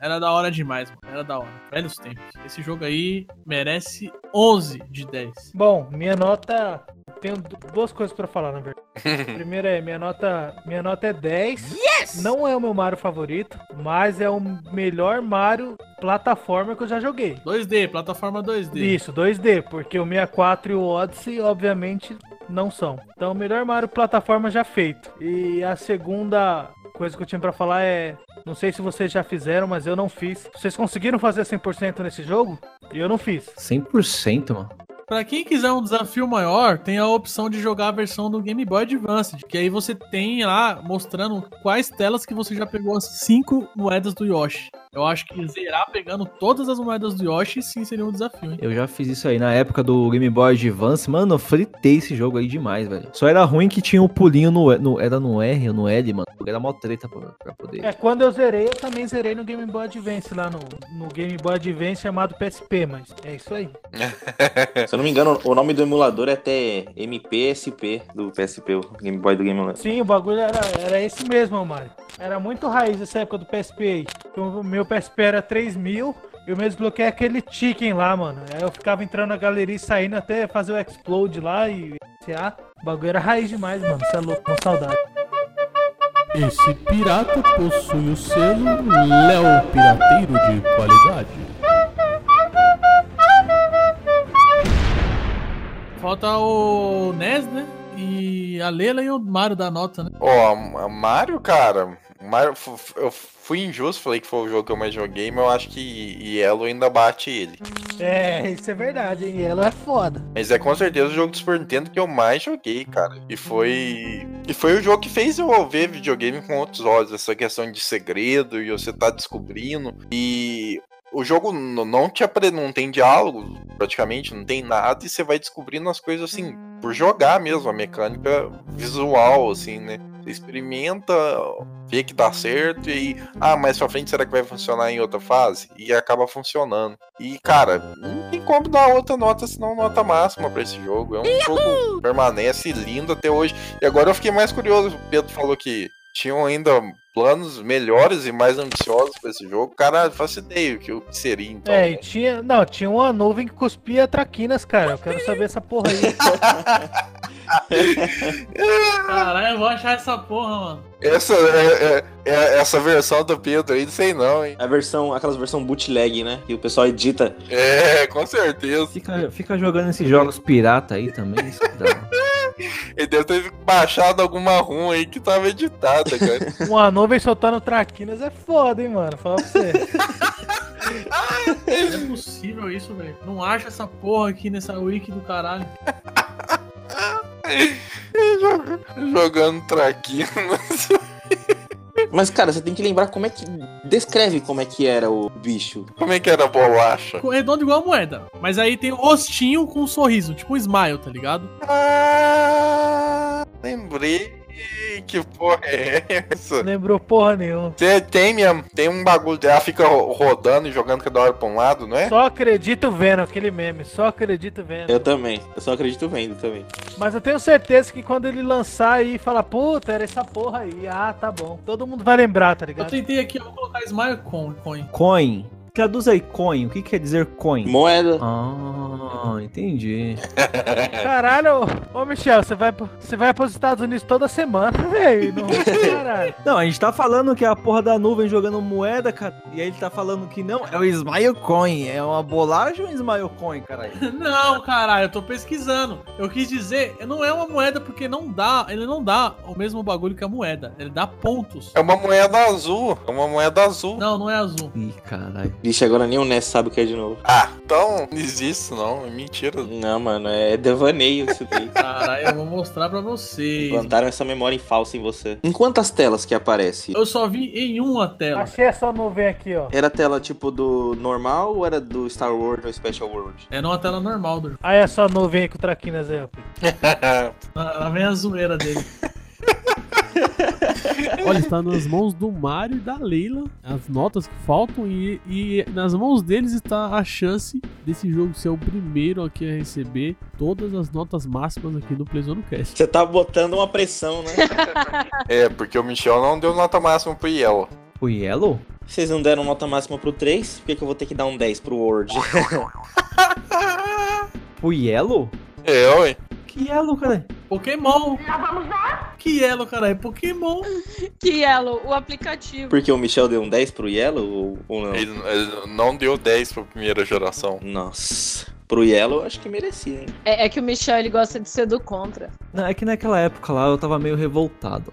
Era da hora demais, mano. Era da hora. Velhos tempos. Esse jogo aí merece 11 de 10. Bom, minha nota. Tenho du- duas coisas pra falar, na verdade. <laughs> Primeiro é, minha nota, minha nota é 10. Não é o meu Mario favorito, mas é o melhor Mario plataforma que eu já joguei. 2D, plataforma 2D. Isso, 2D, porque o 64 e o Odyssey, obviamente, não são. Então, o melhor Mario plataforma já feito. E a segunda coisa que eu tinha pra falar é. Não sei se vocês já fizeram, mas eu não fiz. Vocês conseguiram fazer 100% nesse jogo? E eu não fiz. 100%, mano. Pra quem quiser um desafio maior, tem a opção de jogar a versão do Game Boy Advance, que aí você tem lá mostrando quais telas que você já pegou as cinco moedas do Yoshi. Eu acho que zerar pegando todas as moedas do Yoshi sim seria um desafio, hein? Eu já fiz isso aí na época do Game Boy Advance. Mano, eu fritei esse jogo aí demais, velho. Só era ruim que tinha um pulinho no, no- Era no R ou no L, mano. Era mó treta pra, pra poder. É, quando eu zerei, eu também zerei no Game Boy Advance, lá no, no Game Boy Advance chamado PSP, mas é isso aí. <laughs> Se eu não me engano, o nome do emulador é até MPSP do PSP, o Game Boy do Game Boy. Sim, o bagulho era, era esse mesmo, Mario. Era muito raiz essa época do PSP aí. O meu meu PSP era 3000 mil, eu mesmo desbloqueei aquele chicken lá, mano. Aí eu ficava entrando na galeria e saindo até fazer o explode lá e iniciar. O bagulho era raiz demais, mano. Você é louco, com saudade. Esse pirata possui o selo Léo Pirateiro de qualidade. Falta o Nes, né? E a Leila e o Mario da nota, né? Ó, oh, Mario, cara, eu fui injusto, falei que foi o jogo que eu mais joguei, mas eu acho que Yellow ainda bate ele. É, isso é verdade, hein? Ela é foda. Mas é com certeza o jogo do Super Nintendo que eu mais joguei, cara. E foi. E foi o jogo que fez eu ver videogame com outros olhos. Essa questão de segredo e você tá descobrindo. E o jogo não te apre... não tem diálogo, praticamente, não tem nada, e você vai descobrindo as coisas assim, por jogar mesmo, a mecânica visual, assim, né? Você experimenta, vê que dá certo, e aí, ah, mais pra frente será que vai funcionar em outra fase? E acaba funcionando. E, cara, não tem como dar outra nota senão nota máxima pra esse jogo. É um jogo que permanece lindo até hoje. E agora eu fiquei mais curioso. O Pedro falou que tinham ainda planos melhores e mais ambiciosos pra esse jogo. Cara, faço ideia o que o que seria, então. É, e tinha. Não, tinha uma nuvem que cuspia traquinas, cara. Eu quero saber essa porra aí. <laughs> Caralho, eu vou achar essa porra, mano. Essa, é, é- é- essa versão do Pedro aí, não sei não, hein? A versão, aquelas versão bootleg, né? Que o pessoal edita. É, com certeza. Fica, fica jogando esses jogos pirata aí também. isso que dá. <laughs> Ele deve ter baixado alguma ROM aí que tava editada, cara. <laughs> Uma nuvem soltando traquinas é foda, hein, mano? Fala pra você. Não é possível isso, velho. Não acha essa porra aqui nessa wiki do caralho. <laughs> <laughs> Jogando traquino. Mas, cara, você tem que lembrar como é que. Descreve como é que era o bicho. Como é que era a bolacha? Redondo igual a moeda. Mas aí tem o rostinho com um sorriso, tipo um smile, tá ligado? Ah, lembrei. Que porra é essa? Lembrou porra nenhuma. Você tem mesmo, tem um bagulho dela, fica ro- rodando e jogando cada hora pra um lado, não é? Só acredito vendo aquele meme. Só acredito vendo. Eu também. Eu só acredito vendo também. Mas eu tenho certeza que quando ele lançar aí e falar, puta, era essa porra aí. Ah, tá bom. Todo mundo vai lembrar, tá Eu ligado? tentei aqui, eu vou colocar smile com coin. Coin. Traduz aí coin. O que quer dizer coin? Moeda. Ah, entendi. <laughs> Caralho, ô Michel, você vai, você vai pros Estados Unidos toda semana, <laughs> velho. Não, caralho. Não, a gente tá falando que é a porra da nuvem jogando moeda, cara. E aí ele tá falando que não, é o Smile Coin. É uma bolacha ou um Smile Coin, caralho? <laughs> Não, caralho, eu tô pesquisando. Eu quis dizer, não é uma moeda porque não dá, ele não dá o mesmo bagulho que a moeda. Ele dá pontos. É uma moeda azul. É uma moeda azul. Não, não é azul. Ih, caralho. Vixe, agora nem o Ness sabe o que é de novo. Ah, então não existe não, é mentira. Não, mano, é devaneio isso daí. <laughs> Caralho, eu vou mostrar pra vocês. Plantaram essa memória em falsa em você. Em quantas telas que aparece? Eu só vi em uma tela. Achei essa nuvem aqui, ó. Era tela tipo do normal ou era do Star Wars ou Special World? É numa tela normal do jogo. Aí essa nuvem aí com o Traquinas aí, ó. <laughs> Lá vem a zoeira dele. <laughs> <laughs> Olha, está nas mãos do Mario e da Leila as notas que faltam e, e nas mãos deles está a chance desse jogo ser o primeiro aqui a receber todas as notas máximas aqui no Playzone Cast. Você tá botando uma pressão, né? <laughs> É, porque o Michel não deu nota máxima pro Yellow. O Yellow? Vocês não deram nota máxima pro 3, por que, que eu vou ter que dar um 10 pro Word? <laughs> O Yellow? É, ué. Que Yellow, cara? Pokémon. Lá vamos lá? Que Yellow, caralho? Pokémon. Que Yellow, o aplicativo. Porque o Michel deu um 10 pro Yellow ou, ou não? Ele, ele não deu 10 pra primeira geração. Nossa. Pro Yellow eu acho que merecia, hein? É, é que o Michel ele gosta de ser do contra. Não, é que naquela época lá eu tava meio revoltado.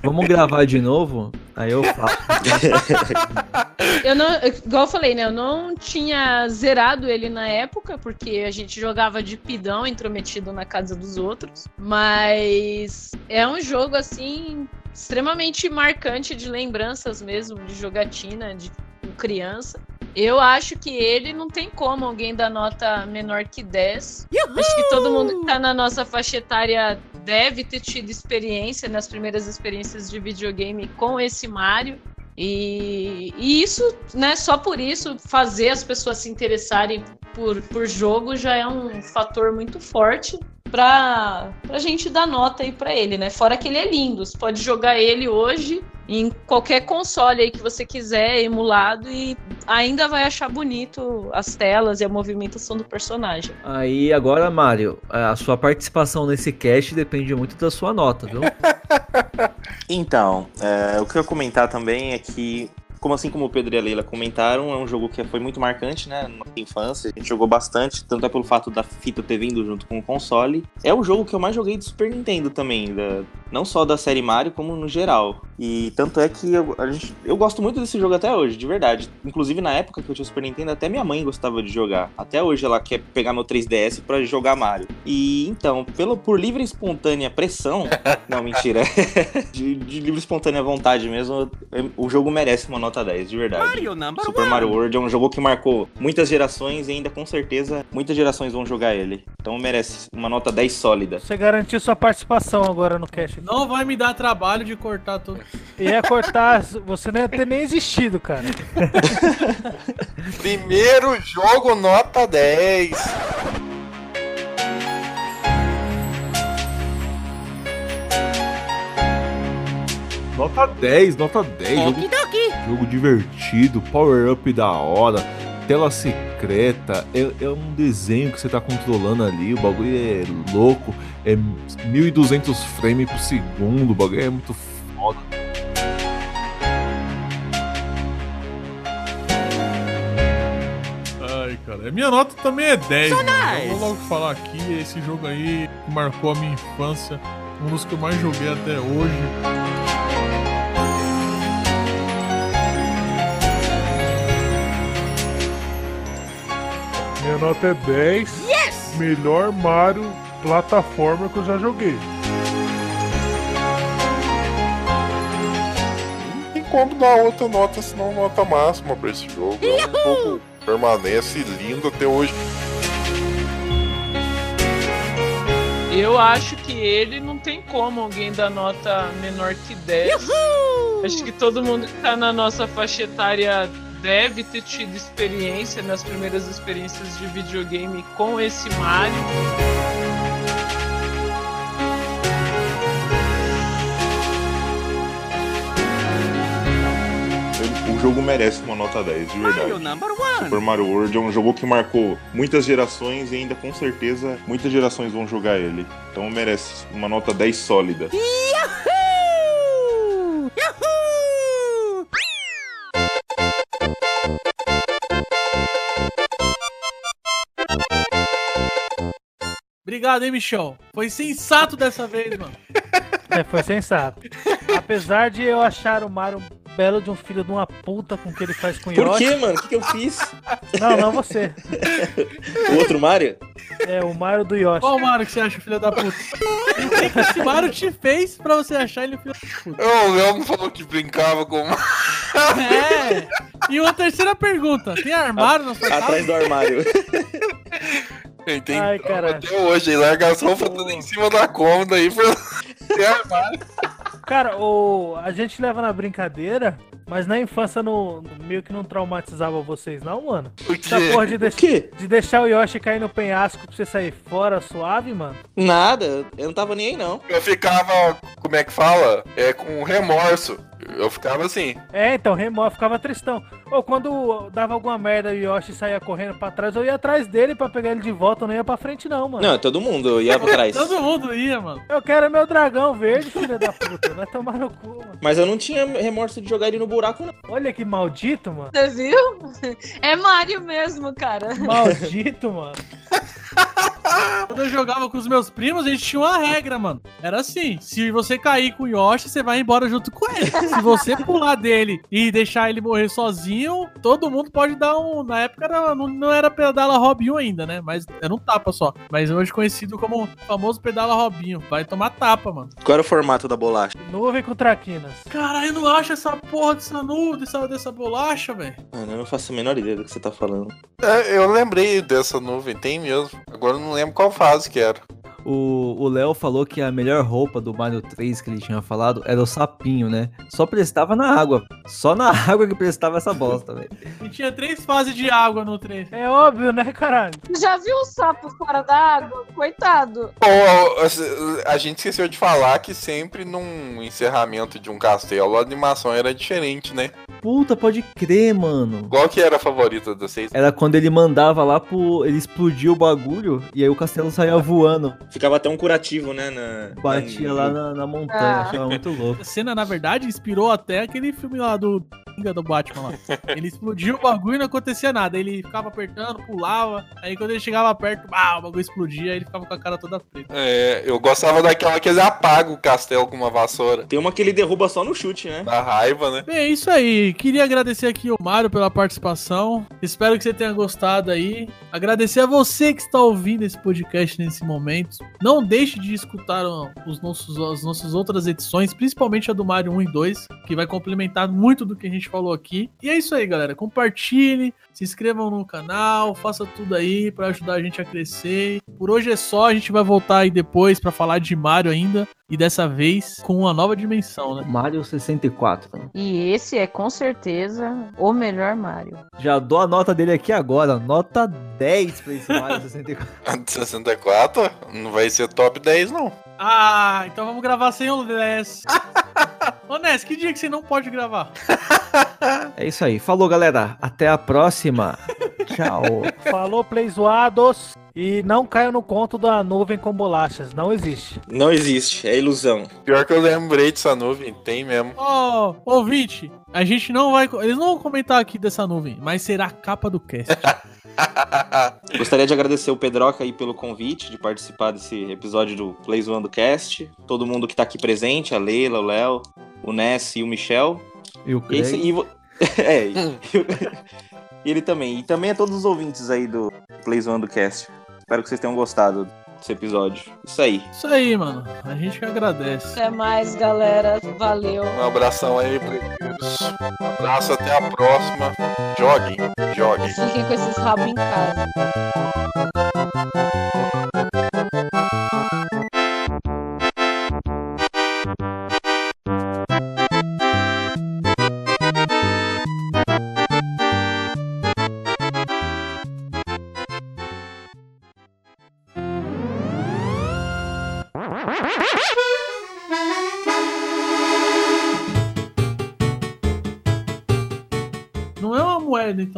Vamos gravar de novo? Aí eu falo. <laughs> Eu não, igual eu falei, né? Eu não tinha zerado ele na época, porque a gente jogava de pidão intrometido na casa dos outros. Mas é um jogo assim extremamente marcante de lembranças mesmo, de jogatina, de criança. Eu acho que ele não tem como alguém dar nota menor que 10. Acho que todo mundo que tá na nossa faixa etária deve ter tido experiência nas primeiras experiências de videogame com esse Mario. E, e isso, né, só por isso, fazer as pessoas se interessarem por, por jogo já é um fator muito forte pra, pra gente dar nota aí pra ele, né? Fora que ele é lindo, você pode jogar ele hoje em qualquer console aí que você quiser, emulado, e ainda vai achar bonito as telas e a movimentação do personagem. Aí agora, Mário, a sua participação nesse cast depende muito da sua nota, viu? <laughs> Então, é, o que eu ia comentar também é que como assim como o Pedro e a Leila comentaram, é um jogo que foi muito marcante, né? Na infância, a gente jogou bastante, tanto é pelo fato da fita ter vindo junto com o console. É o jogo que eu mais joguei de Super Nintendo também, da- não só da série Mario, como no geral. E tanto é que eu, a gente- eu gosto muito desse jogo até hoje, de verdade. Inclusive, na época que eu tinha o Super Nintendo, até minha mãe gostava de jogar. Até hoje ela quer pegar meu 3DS pra jogar Mario. E então, pelo, por livre e espontânea pressão. <laughs> não, mentira. <laughs> de, de livre e espontânea vontade mesmo, o jogo merece uma nota 10, de verdade. Super Mario World é um jogo que marcou muitas gerações e ainda com certeza muitas gerações vão jogar ele. Então merece uma nota 10 sólida. Você garantiu sua participação agora no cast. Não vai me dar trabalho de cortar tudo. Ia cortar, você não ia ter nem existido, cara. <laughs> Primeiro jogo, nota 10. Nota 10, nota 10. Jogo, jogo divertido, power-up da hora, tela secreta. É, é um desenho que você tá controlando ali. O bagulho é louco. É 1200 frames por segundo. O bagulho é muito foda. Ai, cara. A minha nota também é 10. mano. Eu vou logo falar aqui, esse jogo aí marcou a minha infância. Um dos que eu mais joguei até hoje. Minha nota é 10. Melhor Mario plataforma que eu já joguei. Não tem como dar outra nota senão nota máxima pra esse jogo. É um jogo permanece lindo até hoje. Eu acho que ele não tem como alguém dar nota menor que 10. Acho que todo mundo que tá na nossa faixa etária deve ter tido experiência nas primeiras experiências de videogame com esse Mario. O jogo merece uma nota 10, de verdade. Super Mario World é um jogo que marcou muitas gerações e ainda com certeza muitas gerações vão jogar ele. Então merece uma nota 10 sólida. Obrigado, hein, Michel? Foi sensato dessa vez, mano. <laughs> É, foi sensato. Apesar de eu achar o Mario um belo de um filho de uma puta com o que ele faz com o Por quê, mano? O que, que eu fiz? Não, não você. O outro Mario? É, o Mario do Yoshi. Qual Mario que você acha filho da puta? O que que esse Mario te fez pra você achar ele filho da puta? O Léo não falou que brincava com. É! E uma terceira pergunta: tem armário na sua casa? Atrás do armário. <laughs> Ele tem Ai, caralho. até hoje, ele larga as roupas tudo em cima da cômoda aí pra <laughs> ter armário. Cara, o... a gente leva na brincadeira, mas na infância no... meio que não traumatizava vocês, não, mano? Essa porra de, quê? de deixar o Yoshi cair no penhasco pra você sair fora suave, mano. Nada, eu não tava nem aí não. Eu ficava, como é que fala? É com remorso. Eu ficava assim. É, então, remorso, ficava tristão. Ou quando dava alguma merda e o Yoshi saía correndo pra trás, eu ia atrás dele pra pegar ele de volta, eu não ia pra frente, não, mano. Não, todo mundo ia pra trás. <laughs> Todo mundo ia, mano. Eu quero meu dragão verde, filha da puta. Vai tomar no cu, mano. Mas eu não tinha remorso de jogar ele no buraco, não. Olha que maldito, mano. Você viu? É Mario mesmo, cara. Maldito, mano. <laughs> Quando eu jogava com os meus primos, a gente tinha uma regra, mano. Era assim: se você cair com o Yoshi, você vai embora junto com ele. Se você pular dele e deixar ele morrer sozinho, todo mundo pode dar um. Na época era- não, não era pedala Robinho ainda, né? Mas era um tapa só. Mas hoje conhecido como o famoso pedala Robinho. Vai tomar tapa, mano. Qual era o formato da bolacha? Nuvem com traquinas. Caralho, eu não acho essa porra dessa nu, dessa, dessa bolacha, velho. Mano, eu não faço a menor ideia do que você tá falando. É, eu lembrei dessa nuvem, tem mesmo. Agora eu não lembro qual fase que era. O Léo falou que a melhor roupa do Mario 3 que ele tinha falado era o sapinho, né? Só prestava na água. Só na <laughs> água que prestava essa bosta, velho. E tinha três fases de água no trem. É óbvio, né, caralho? Já viu o sapo fora da água? Coitado. Ô, a gente esqueceu de falar que sempre num encerramento de um castelo a animação era diferente, né? Puta, pode crer, mano. Qual que era a favorita de vocês? Era quando ele mandava lá pro. Ele explodia o bagulho e aí o castelo saía voando. Ficava até um curativo, né? Na... Batia lá na, na montanha. Ah. Achava muito louco. A cena, na verdade, inspirou até aquele filme lá do do Batman lá. Ele explodia o bagulho e não acontecia nada. Ele ficava apertando, pulava. Aí quando ele chegava perto, ah, o bagulho explodia. Aí ele ficava com a cara toda preta. É, eu gostava daquela que ele apaga o castelo com uma vassoura. Tem uma que ele derruba só no chute, né? Da raiva, né? Bem, é isso aí. Queria agradecer aqui o Mário pela participação. Espero que você tenha gostado aí. Agradecer a você que está ouvindo esse podcast nesse momento. Não deixe de escutar os nossos, as nossas outras edições, principalmente a do Mario 1 e 2, que vai complementar muito do que a gente falou aqui. E é isso aí, galera. Compartilhe, se inscrevam no canal, faça tudo aí para ajudar a gente a crescer. Por hoje é só, a gente vai voltar aí depois para falar de Mario ainda. E dessa vez com uma nova dimensão, né? Mario 64. E esse é com certeza o melhor Mario. Já dou a nota dele aqui agora. Nota 10 pra esse Mario 64. A de 64 não vai ser top 10, não. Ah, então vamos gravar sem o Ness. <laughs> Ô Ness, que dia que você não pode gravar? É isso aí. Falou, galera. Até a próxima. <laughs> Tchau. Falou, play zoados. E não caia no conto da nuvem com bolachas. Não existe. Não existe, é ilusão. Pior que eu lembrei dessa nuvem, tem mesmo. Ó, ouvinte, a gente não vai. Eles não vão comentar aqui dessa nuvem, mas será a capa do cast. <laughs> <laughs> Gostaria de agradecer o Pedroca aí pelo convite de participar desse episódio do Play Zoando Cast. Todo mundo que tá aqui presente, a Leila, o Léo, o Ness e o Michel. E o Craig. e vo- <laughs> é, <laughs> e, ele também. E também a todos os ouvintes aí do Play Zoando Cast. Espero que vocês tenham gostado desse episódio. Isso aí. Isso aí, mano. A gente que agradece. Até mais, galera. Valeu. Um abração aí, Players. Um abraço, até a próxima. Joguem, joguem. Fiquem com esses rabos em casa.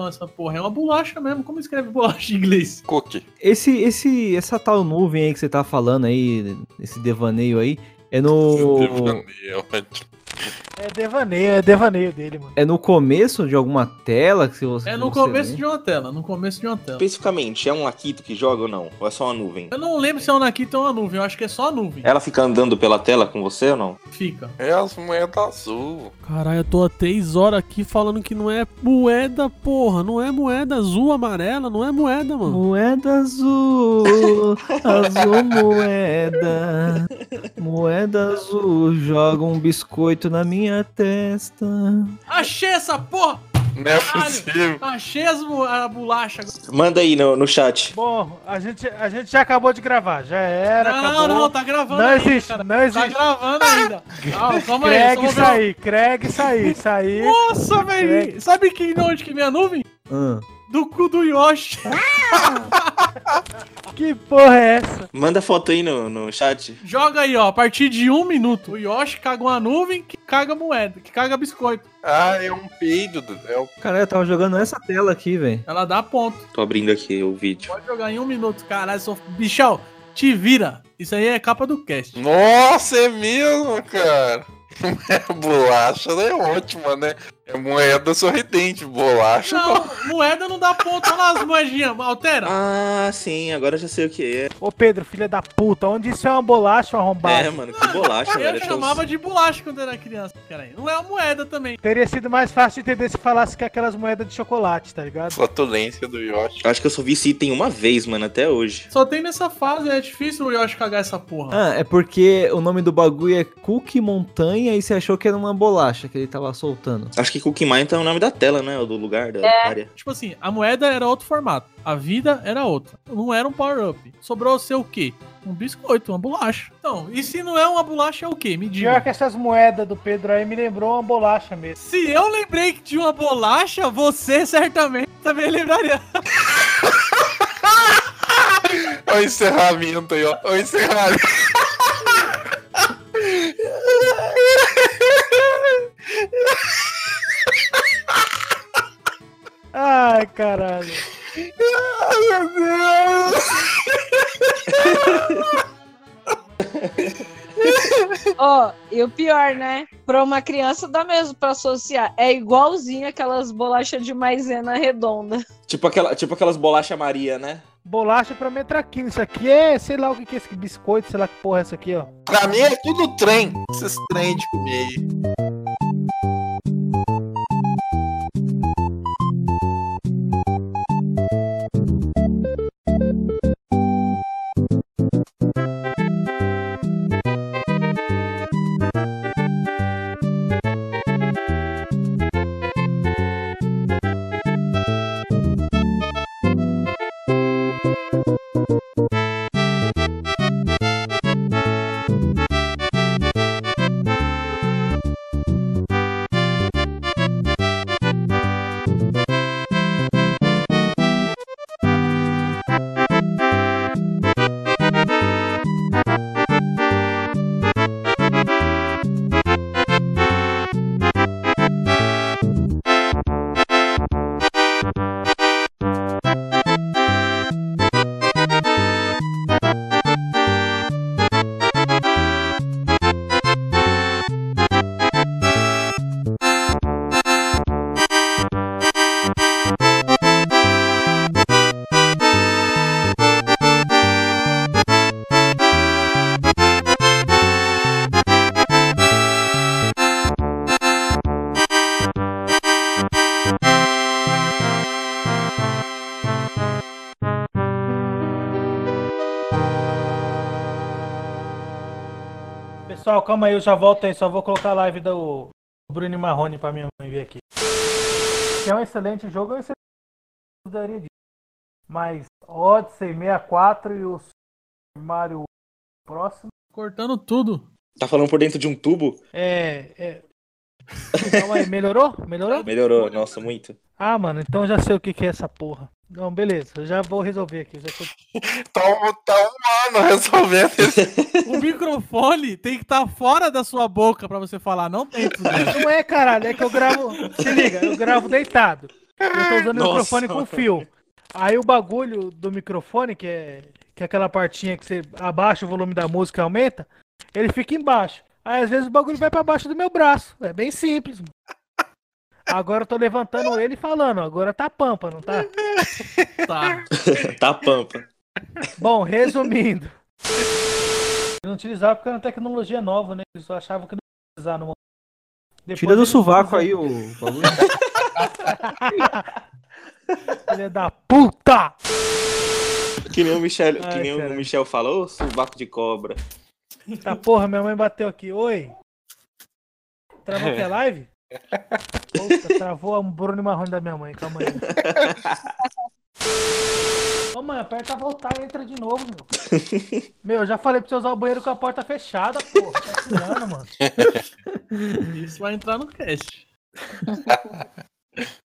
Então, essa porra. É uma bolacha mesmo. Como escreve bolacha em inglês? Cookie. Esse, esse, essa tal nuvem aí que você tá falando aí, esse devaneio aí, é no. É devaneio, é devaneio dele, mano. É no começo de alguma tela que você. É no você começo lê? de uma tela. No começo de uma tela. Especificamente, é um Akito que joga ou não? Ou é só uma nuvem? Eu não lembro se é um Nakita ou uma nuvem. Eu acho que é só a nuvem. Ela fica andando pela tela com você ou não? Fica. É as moedas azul. Caralho, eu tô há três horas aqui falando que não é moeda, porra. Não é moeda azul, amarela, não é moeda, mano. Moeda azul, azul <laughs> moeda. Moeda azul, joga um biscoito na minha testa. Achei essa porra! Não é Caralho! possível. Achei as a bolacha. Manda aí no, no chat. Bom, a gente, a gente já acabou de gravar. Já era, Não, acabou. não, tá gravando Não ainda, existe, cara. não Tá existe. gravando ainda. <laughs> Calma, calma aí. Craig só vou ver sair, Craig sair, sair. Nossa, velho. Sabe que, de onde que vem a nuvem? Ah. Do cu do Yoshi. <laughs> Que porra é essa? Manda foto aí no, no chat. Joga aí, ó. A partir de um minuto, o Yoshi caga uma nuvem que caga moeda, que caga biscoito. Ah, é um peido. É o... Caralho, eu tava jogando essa tela aqui, velho. Ela dá ponto. Tô abrindo aqui o vídeo. Pode jogar em um minuto, caralho. Sou... Bichão, te vira. Isso aí é capa do cast. Nossa, é mesmo, cara. É <laughs> bolacha, é ótima, né? É moeda sorridente, bolacha. Não, moeda não dá ponto. Olha lá as moedinhas. Altera. Ah, sim, agora já sei o que é. Ô Pedro, filha da puta, onde isso é uma bolacha ou arrombado? É, mano, que bolacha, velho. Eu É tão- chamava de bolacha quando era criança, cara. Não é uma moeda também. Teria sido mais fácil de entender se falasse que é aquelas moedas de chocolate, tá ligado? Flatulência do Yoshi. Acho que eu só vi esse item uma vez, mano, até hoje. Só tem nessa fase, é difícil o Yoshi cagar essa porra. Ah, é porque o nome do bagulho é Cookie Montanha e você achou que era uma bolacha que ele tava soltando. Acho que Cookie Mine tá o nome da tela, né? Ou do lugar, da É. área. Tipo assim, a moeda era outro formato. A vida era outra. Não era um power-up. Sobrou ser o quê? Um biscoito, uma bolacha. Então, e se não é uma bolacha, é o quê? Me Pior diga. que essas moedas do Pedro aí me lembrou uma bolacha mesmo. Se eu lembrei de uma bolacha, você certamente também lembraria. Olha o encerramento aí, ó. Olha o encerramento. <laughs> caralho. Ai, meu Deus! Ó, e o pior, né? Pra uma criança dá mesmo pra associar. É igualzinho aquelas bolachas de maisena redonda. Tipo, aquela, tipo aquelas bolachas Maria, né? Bolacha pra mim traquino. Isso aqui é, sei lá o que que é esse biscoito, sei lá que porra é essa aqui, ó. Pra mim é tudo trem. Esses trem de comer aí. Pessoal, calma aí, eu já volto aí. Só vou colocar a live do Bruno Marrone pra minha mãe ver aqui. Que é um excelente jogo, é um excelente daria disso. Mas Odyssey 64 e o Super Mario próximo. Cortando tudo. Tá falando por dentro de um tubo? É. é... Calma aí, melhorou? Melhorou? Melhorou, nossa, muito. Ah, mano, então já sei o que, que é essa porra. Não, beleza, eu já vou resolver aqui. Já tô... <laughs> Tá um, tá um ano resolvendo isso. <laughs> O microfone tem que estar fora da sua boca pra você falar, não dentro dela. Não é, caralho, é que eu gravo. Se liga, eu gravo deitado. Eu tô usando o microfone com fio. Aí o bagulho do microfone, que é, que é aquela partinha que você abaixa o volume da música e aumenta, ele fica embaixo. Aí às vezes o bagulho vai pra baixo do meu braço. É bem simples. mano. Agora eu tô levantando ele e falando, agora tá pampa, não tá? Tá. <laughs> tá pampa. Bom, resumindo. Eu não utilizava porque era uma tecnologia nova, né? Eles só achavam que não ia utilizar no momento. Depois Tira do sovaco aí o bagulho. Filha da puta! Que nem o Michel, que Ai, nem o. Michel falou, subaco de cobra. Tá porra, minha mãe bateu aqui. Oi? Travou a live? Puta, travou o Bruno e Marrone da minha mãe, calma aí. Ô mãe, aperta voltar e entra de novo, meu. Meu, eu já falei pra você usar o banheiro com a porta fechada, porra. Tá tirando, mano. Isso vai entrar no cast. <laughs>